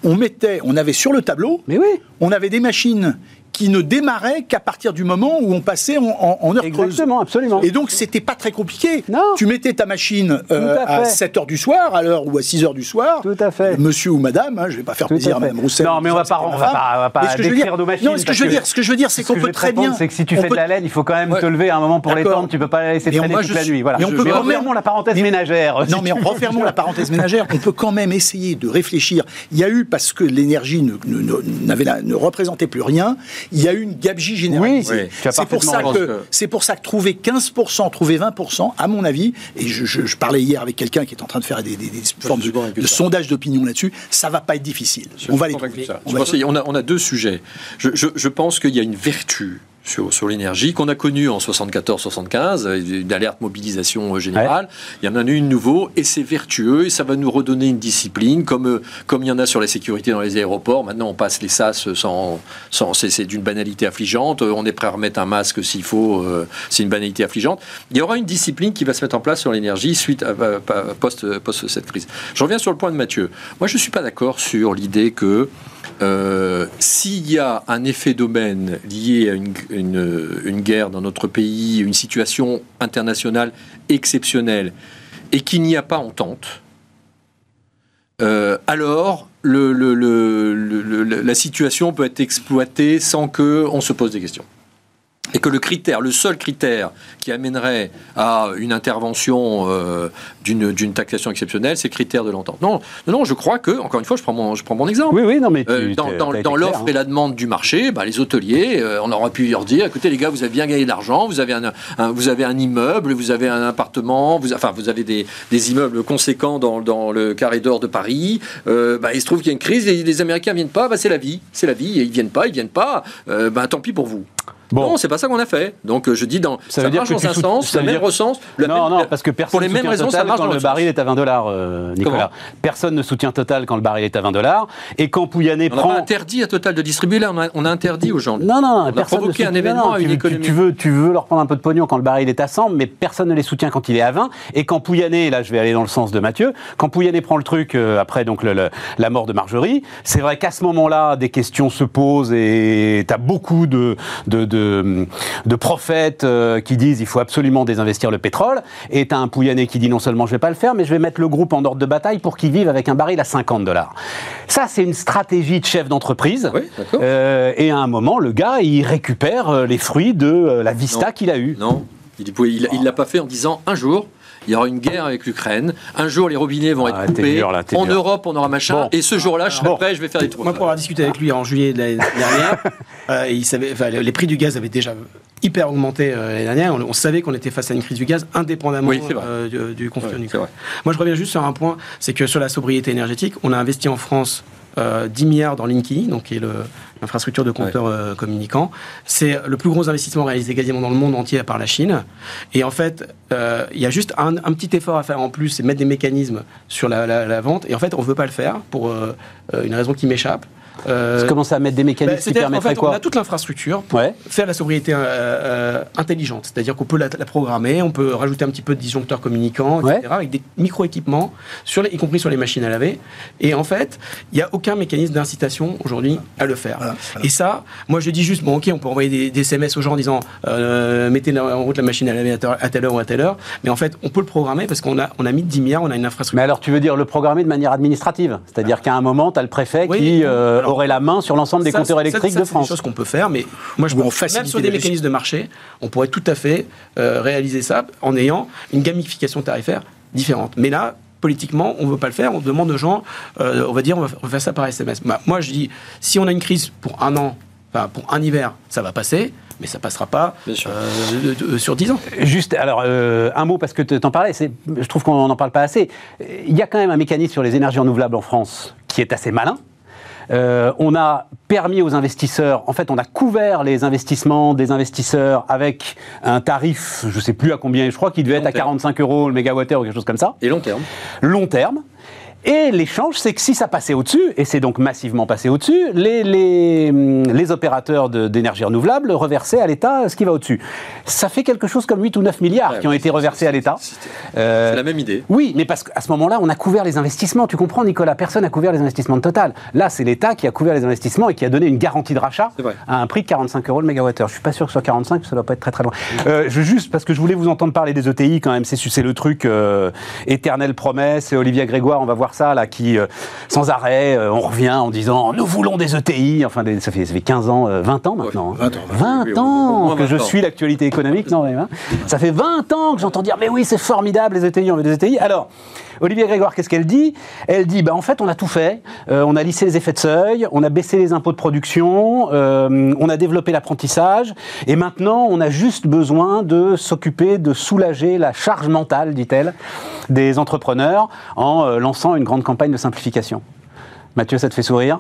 on mettait, on avait sur le tableau, mais oui. on avait des machines qui ne démarrait qu'à partir du moment où on passait en, en, heure Exactement, absolument. Et donc, c'était pas très compliqué. Non. Tu mettais ta machine euh, à, 7 h du soir, à l'heure ou à 6 h du soir. Tout à fait. Monsieur ou madame, hein, je vais pas faire plaisir à Mme Roussel. Non, mais on va pas, on va pas, on va pas décrire nos machines. Non, ce que je veux dire, ce que je veux dire, c'est qu'on peut très bien. C'est que si tu fais de la laine, il faut quand même te lever un moment pour l'étendre. Tu peux pas la laisser traîner toute la nuit. Voilà. Mais on peut refermons la parenthèse ménagère. Non, mais refermons la parenthèse ménagère. On peut quand même essayer de réfléchir. Il y a eu parce que l'énergie ne représentait plus rien. Il y a eu une gabegie oui, c'est pour ça que c'est pour ça que trouver 15%, trouver 20%, à mon avis, et je, parlais hier avec quelqu'un qui est en train de faire des, formes de, sondage d'opinion là-dessus, ça va pas être difficile. on va les trouver. On, a, on, a, deux sujets. Je, pense qu'il y a une vertu sur, sur l'énergie qu'on a connu en 74-75, une alerte mobilisation générale. Il y en a eu une nouveau et c'est vertueux et ça va nous redonner une discipline comme, euh, comme il y en a sur la sécurité dans les aéroports. Maintenant, on passe les SAS sans, sans c'est d'une banalité affligeante. On est prêt à remettre un masque s'il faut. Euh, c'est une banalité affligeante. Il y aura une discipline qui va se mettre en place sur l'énergie suite à, post, post cette crise. Je reviens sur le point de Mathieu. Moi, je ne suis pas d'accord sur l'idée que euh, s'il y a un effet domaine lié à une, guerre dans notre pays, une situation internationale exceptionnelle, et qu'il n'y a pas entente, euh, alors la situation peut être exploitée sans qu'on se pose des questions et que le critère, le seul critère qui amènerait à une intervention euh, d'une taxation exceptionnelle, c'est le critère de l'entente. Non, non, je crois que, encore une fois, je prends mon, je prends mon exemple. Oui, oui, non, mais euh, dans, l'offre et la demande du marché, bah, les hôteliers, euh, on aurait pu leur dire, écoutez les gars, vous avez bien gagné de l'argent, vous avez un, vous avez un immeuble, vous avez un appartement, vous, enfin vous avez des, des immeubles conséquents dans, dans le carré d'or de Paris. bah, il se trouve qu'il y a une crise, et les Américains viennent pas, bah, c'est la vie, c'est la vie, ils viennent pas, ils viennent pas, bah, tant pis pour vous. Bon. Non, c'est pas ça qu'on a fait. Donc euh, je dis dans ça, veut dire marche dans un sens, le même non, non, parce que personne pour les mêmes raisons, ça marche quand le, baril est à 20 dollars, euh, Nicolas. Personne ne soutient Total quand le baril est à 20 dollars. Et quand Pouyanné prend, on a interdit à Total de distribuer là, on a, interdit aux gens. Non, non, on a provoqué un événement à une économie. Tu veux, tu veux leur prendre un peu de pognon quand le baril est à 100, mais personne ne les soutient quand il est à 20. Et quand Pouyanné, là, je vais aller dans le sens de Mathieu, quand Pouyanné prend le truc euh, après donc la mort de Marjorie, c'est vrai qu'à ce moment-là, des questions se posent et tu as beaucoup de, de, de de prophètes euh, qui disent il faut absolument désinvestir le pétrole, et tu as un Pouyanné qui dit non seulement je vais pas le faire, mais je vais mettre le groupe en ordre de bataille pour qu'il vive avec un baril à 50 dollars. Ça, c'est une stratégie de chef d'entreprise. Euh, et à un moment, le gars, il récupère euh, les fruits de la vista qu'il a eue. Non, il ne l'a pas fait en disant un jour, il y aura une guerre avec l'Ukraine. Un jour, les robinets vont être ah, coupés. en Europe, on aura machin. Et ce jour-là, je serai prêt, je vais faire des tours. Moi, pour avoir discuté avec lui en juillet de l'année dernière, il savait, les prix du gaz avaient déjà hyper augmenté euh, l'année dernière. On, savait qu'on était face à une crise du gaz indépendamment euh, du, conflit nucléaire. Moi, je reviens juste sur un point, c'est que sur la sobriété énergétique, on a investi en France 10 euh, milliards dans Linky, donc qui est l'infrastructure de compteurs communicants. C'est le plus gros investissement réalisé quasiment dans le monde entier par la Chine. Et en fait, il y a juste un, petit effort à faire en plus, c'est mettre des mécanismes sur la, la, vente. Et en fait, on ne veut pas le faire pour une raison qui m'échappe. Euh, commencer à mettre des mécanismes bah, qui permettraient quoi On a toute l'infrastructure pour faire la sobriété euh, euh, intelligente. C'est-à-dire qu'on peut la, programmer, on peut rajouter un petit peu de disjoncteurs communicants, etc., avec des micro-équipements, y compris sur les machines à laver. Et en fait, il n'y a aucun mécanisme d'incitation aujourd'hui à le faire. Et ça, moi je dis juste, bon ok, on peut envoyer des, SMS aux gens en disant euh, mettez en route la machine à laver à telle heure ou à telle heure. Mais en fait, on peut le programmer parce qu'on a, on a mis 10 milliards, on a une infrastructure. Mais alors tu veux dire le programmer de manière administrative? C'est-à-dire qu'à un moment, tu as le préfet qui aurait la main sur l'ensemble des compteurs électriques de France. C'est chose qu'on peut faire, mais moi je pense même sur des mécanismes de marché, on pourrait tout à fait euh, réaliser ça en ayant une gamification tarifaire différente. Mais là, politiquement, on ne veut pas le faire. On demande aux gens, euh, on va dire, on va faire ça par SMS. Bah, moi, je dis, si on a une crise pour un an, enfin, pour un hiver, ça va passer mais ça passera pas euh, sur 10 ans. Juste, alors, un mot, parce que tu en parlais, je trouve qu'on n'en parle pas assez. Il y a quand même un mécanisme sur les énergies renouvelables en France qui est assez malin, euh, on a permis aux investisseurs, en fait, on a couvert les investissements des investisseurs avec un tarif, je ne sais plus à combien, je crois qu'il devait être à 45 euros le mégawattheure ou quelque chose comme ça. Et long terme. Long terme. Et l'échange, c'est que si ça passait au-dessus, et c'est donc massivement passé au-dessus, les, les, les, opérateurs d'énergie renouvelable reversaient à l'État ce qui va au-dessus. Ça fait quelque chose comme 8 ou 9 milliards qui ont été reversés à l'État. Euh, c'est la même idée. Oui, mais parce qu'à ce moment-là, on a couvert les investissements. Tu comprends, Nicolas Personne n'a couvert les investissements de Total. Là, c'est l'État qui a couvert les investissements et qui a donné une garantie de rachat à un prix de 45 euros le mégawattheure. Je suis pas sûr que ce soit 45, ça doit pas être très très loin. Euh, je, juste parce que je voulais vous entendre parler des ETI quand même. C'est le truc euh, éternelle promesse. Et Olivier Grégoire, on va voir ça, là, qui, euh, sans arrêt, euh, on revient en disant nous voulons des ETI. Enfin, ça, fait, ça fait 15 ans, 20 euh, ans maintenant. 20 ans, 20 ans que je suis l'actualité économique. Non, mais, hein. ça fait 20 ans que j'entends dire mais oui, c'est formidable les ETI, on veut des ETI. Alors, Olivier Grégoire, qu'est-ce qu'elle dit? Elle dit, bah, en fait, on a tout fait. on a lissé les effets de seuil, on a baissé les impôts de production, on a développé l'apprentissage, et maintenant, on a juste besoin de s'occuper de soulager la charge mentale, dit-elle, des entrepreneurs en lançant une grande campagne de simplification. Mathieu, ça te fait sourire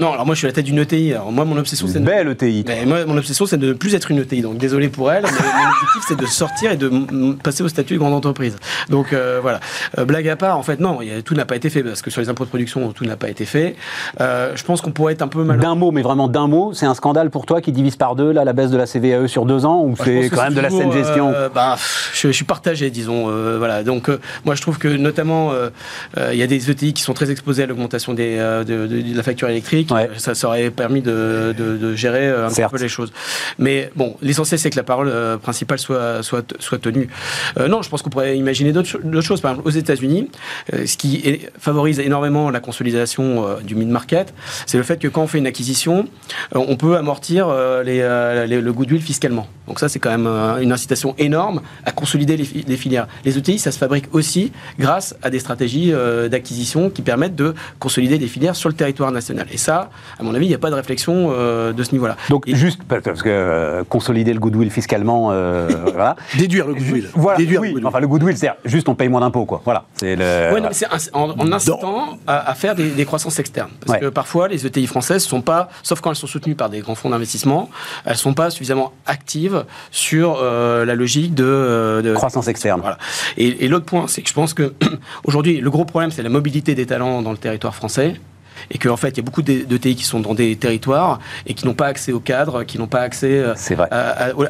Non, alors moi je suis à la tête d'une ETI. Alors moi mon obsession c'est une belle ETI. moi mon obsession c'est de ne plus être une ETI. Donc désolé pour elle, mais mon objectif c'est de sortir et de passer au statut de grande entreprise. Donc euh, voilà. Euh, blague à part, en fait non, tout n'a pas été fait parce que sur les impôts de production tout n'a pas été fait. Euh, je pense qu'on pourrait être un peu mal. D'un mot, mais vraiment d'un mot, c'est un scandale pour toi qui divise par deux là la baisse de la CVAE sur deux ans ou bah, c'est quand même de la saine gestion bah, je, je, suis partagé, disons. voilà. Donc moi je trouve que notamment il y a des ETI qui sont très exposés à l'augmentation des de, la facture électrique. Ça, ça, aurait permis de, de gérer un petit peu les choses. Mais bon, l'essentiel, c'est que la parole euh, principale soit, soit, soit tenue. Euh, non, je pense qu'on pourrait imaginer d'autres choses. Par exemple, aux États-Unis, euh, ce qui favorise énormément la consolidation du mid-market, c'est le fait que quand on fait une acquisition, on peut amortir les, le goodwill fiscalement. Donc ça, c'est quand même une incitation énorme à consolider les, les, filières. Les ETI, ça se fabrique aussi grâce à des stratégies d'acquisition qui permettent de consolider des filières sur le territoire national. Et ça, à mon avis, il n'y a pas de réflexion euh, de ce niveau-là. Donc, juste parce que euh, consolider le goodwill fiscalement, euh, voilà. Déduire le goodwill. Voilà, Déduire oui, le goodwill. enfin le goodwill, c'est juste on paye moins d'impôts, quoi. Voilà. C'est le. Ouais, en, incitant à, faire des, croissances externes. Parce que parfois, les ETI françaises sont pas, sauf quand elles sont soutenues par des grands fonds d'investissement, elles sont pas suffisamment actives sur la logique de, de croissance externe. Voilà. Et, et l'autre point, c'est que je pense que aujourd'hui, le gros problème, c'est la mobilité des talents dans le territoire français et qu'en fait, il y a beaucoup de, TI qui sont dans des territoires et qui n'ont pas accès aux cadres, qui n'ont pas accès euh,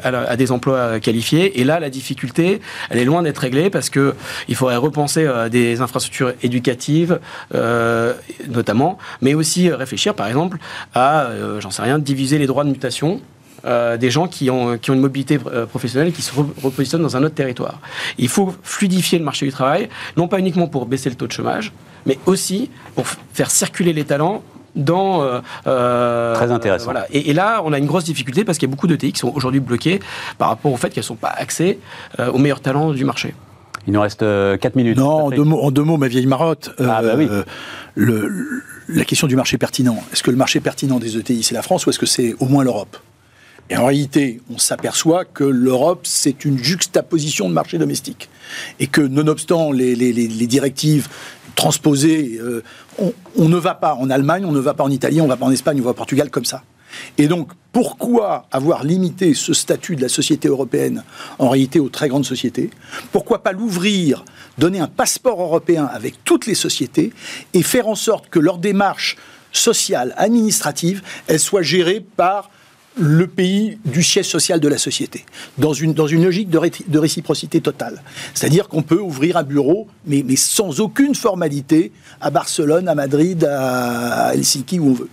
à, des emplois qualifiés. Et là, la difficulté, elle est loin d'être réglée parce que il faudrait repenser euh, des infrastructures éducatives, euh, notamment, mais aussi réfléchir, par exemple, à, j'en sais rien, diviser les droits de mutation des gens qui ont, qui ont une mobilité professionnelle et qui se repositionnent dans un autre territoire. Il faut fluidifier le marché du travail, non pas uniquement pour baisser le taux de chômage, mais aussi pour faire circuler les talents dans... Euh, euh, Très intéressant. voilà. Et, là, on a une grosse difficulté parce qu'il y a beaucoup de TI qui sont aujourd'hui bloqués par rapport au fait qu'elles ne sont pas accès euh, aux meilleurs talents du marché. Il nous reste 4 minutes. Non, en deux, mots, en deux, mots, ma vieille marotte. Ah, bah oui. le, la question du marché pertinent. Est-ce que le marché pertinent des ETI, c'est la France ou est-ce que c'est au moins l'Europe? Et en réalité, on s'aperçoit que l'Europe, c'est une juxtaposition de marché domestique. Et que, nonobstant les, directives transposées, euh, on, on, ne va pas en Allemagne, on ne va pas en Italie, on ne va pas en Espagne, on va au Portugal comme ça. Et donc, pourquoi avoir limité ce statut de la société européenne en réalité aux très grandes sociétés? Pourquoi pas l'ouvrir, donner un passeport européen avec toutes les sociétés et faire en sorte que leur démarche sociale, administrative, elle soit gérée par le pays du siège social de la société, dans une, logique de, de réciprocité totale. C'est-à-dire qu'on peut ouvrir un bureau, mais, mais sans aucune formalité, à Barcelone, à Madrid, à Helsinki, où on veut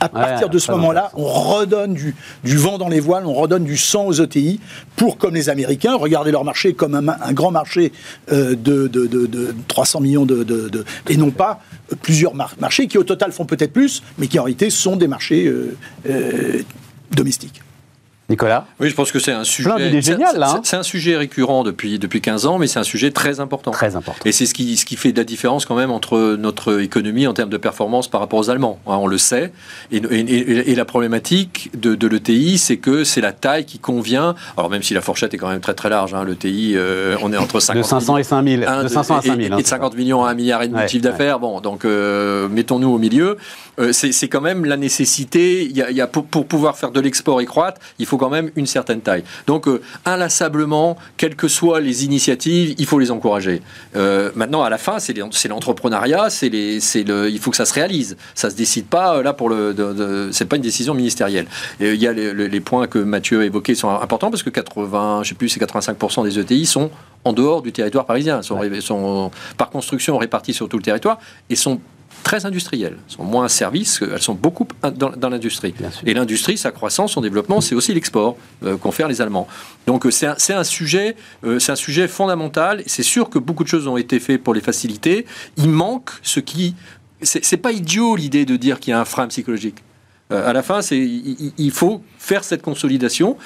à partir de ce moment-là, on redonne du, du, vent dans les voiles, on redonne du sang aux ETI pour, comme les Américains, regarder leur marché comme un, grand marché euh, de, de, de, 300 millions de, et non pas plusieurs marchés qui au total font peut-être plus, mais qui en réalité sont des marchés euh, euh, domestiques. Nicolas Oui, je pense que c'est un sujet. génial, là. Hein. C'est un sujet récurrent depuis, depuis 15 ans, mais c'est un sujet très important. Très important. Et c'est ce qui, ce qui fait la différence quand même entre notre économie en termes de performance par rapport aux Allemands. Hein, on le sait. Et, et, la problématique de, de l'ETI, c'est que c'est la taille qui convient. Alors, même si la fourchette est quand même très très large, hein, l'ETI, euh, on est entre 50 de 500 et 5000. de 500 à 5000. Et, de 50 millions à 1 milliard et demi de chiffre d'affaires. Bon, donc euh, mettons-nous au milieu. Euh, c'est quand même la nécessité. Il y a, y a pour, pour, pouvoir faire de l'export et croître, il faut quand même une certaine taille. Donc, euh, inlassablement, quelles que soient les initiatives, il faut les encourager. Euh, maintenant, à la fin, c'est l'entrepreneuriat, c'est le, il faut que ça se réalise. Ça se décide pas là pour le, c'est pas une décision ministérielle. il y a les, points que Mathieu a évoqués sont importants parce que 80, je sais plus, c'est 85% des ETI sont en dehors du territoire parisien, sont, sont par construction répartis sur tout le territoire et sont très industrielles. Elles sont moins services, elles sont beaucoup dans, l'industrie. Et l'industrie, sa croissance, son développement, c'est aussi l'export euh, qu'ont fait les Allemands. Donc euh, c'est un, un, sujet, euh, c'est un sujet fondamental. C'est sûr que beaucoup de choses ont été faites pour les faciliter. Il manque ce qui... C'est pas idiot l'idée de dire qu'il y a un frein psychologique. à la fin, c'est il, faut faire cette consolidation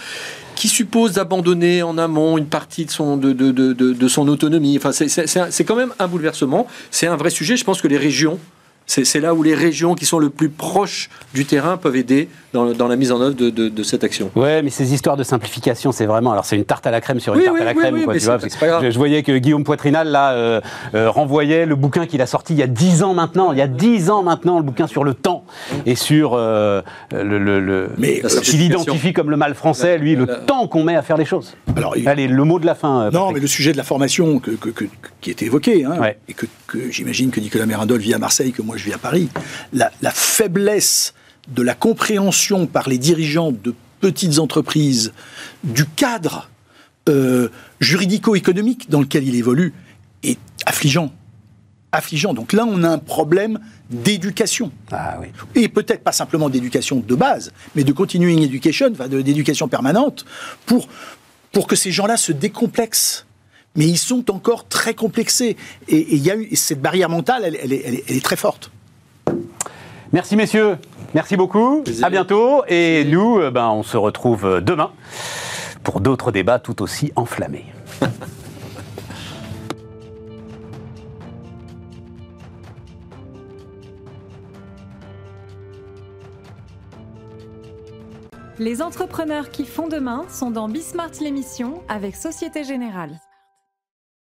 qui suppose d'abandonner en amont une partie de son, de, de, de, de son autonomie. Enfin, c'est quand même un bouleversement. C'est un vrai sujet. Je pense que les régions C'est là où les régions qui sont le plus proches du terrain peuvent aider dans, dans la mise en œuvre de, de, cette action. Ouais, mais ces histoires de simplification, c'est vraiment. Alors, c'est une tarte à la crème sur une tarte à la crème. quoi, tu vois, pas grave. Je, voyais que Guillaume Poitrinal, là, euh, euh, renvoyait le bouquin qu'il a sorti il y a 10 ans maintenant. Il y a 10 ans maintenant, le bouquin sur le temps et sur euh, le. le, le mais qu'il identifie comme le mal français, lui, le temps qu'on met à faire les choses. Alors, Allez, le mot de la fin. non, mais le sujet de la formation que, que, qui était évoqué, hein, et que, j'imagine que Nicolas Mérindol vit à Marseille, que moi je vis à Paris, la, la faiblesse de la compréhension par les dirigeants de petites entreprises du cadre euh, juridico-économique dans lequel il évolue est affligeant. Affligeant. Donc là, on a un problème d'éducation. Ah, oui. Et peut-être pas simplement d'éducation de base, mais de continuing education, d'éducation permanente, pour, pour que ces gens-là se décomplexent. Mais ils sont encore très complexés. Et, il y a eu, cette barrière mentale, elle est très forte. Merci messieurs, merci beaucoup, à bientôt et nous, euh, ben, on se retrouve euh, demain pour d'autres débats tout aussi enflammés. Les entrepreneurs qui font demain sont dans Bismart l'émission avec Société Générale.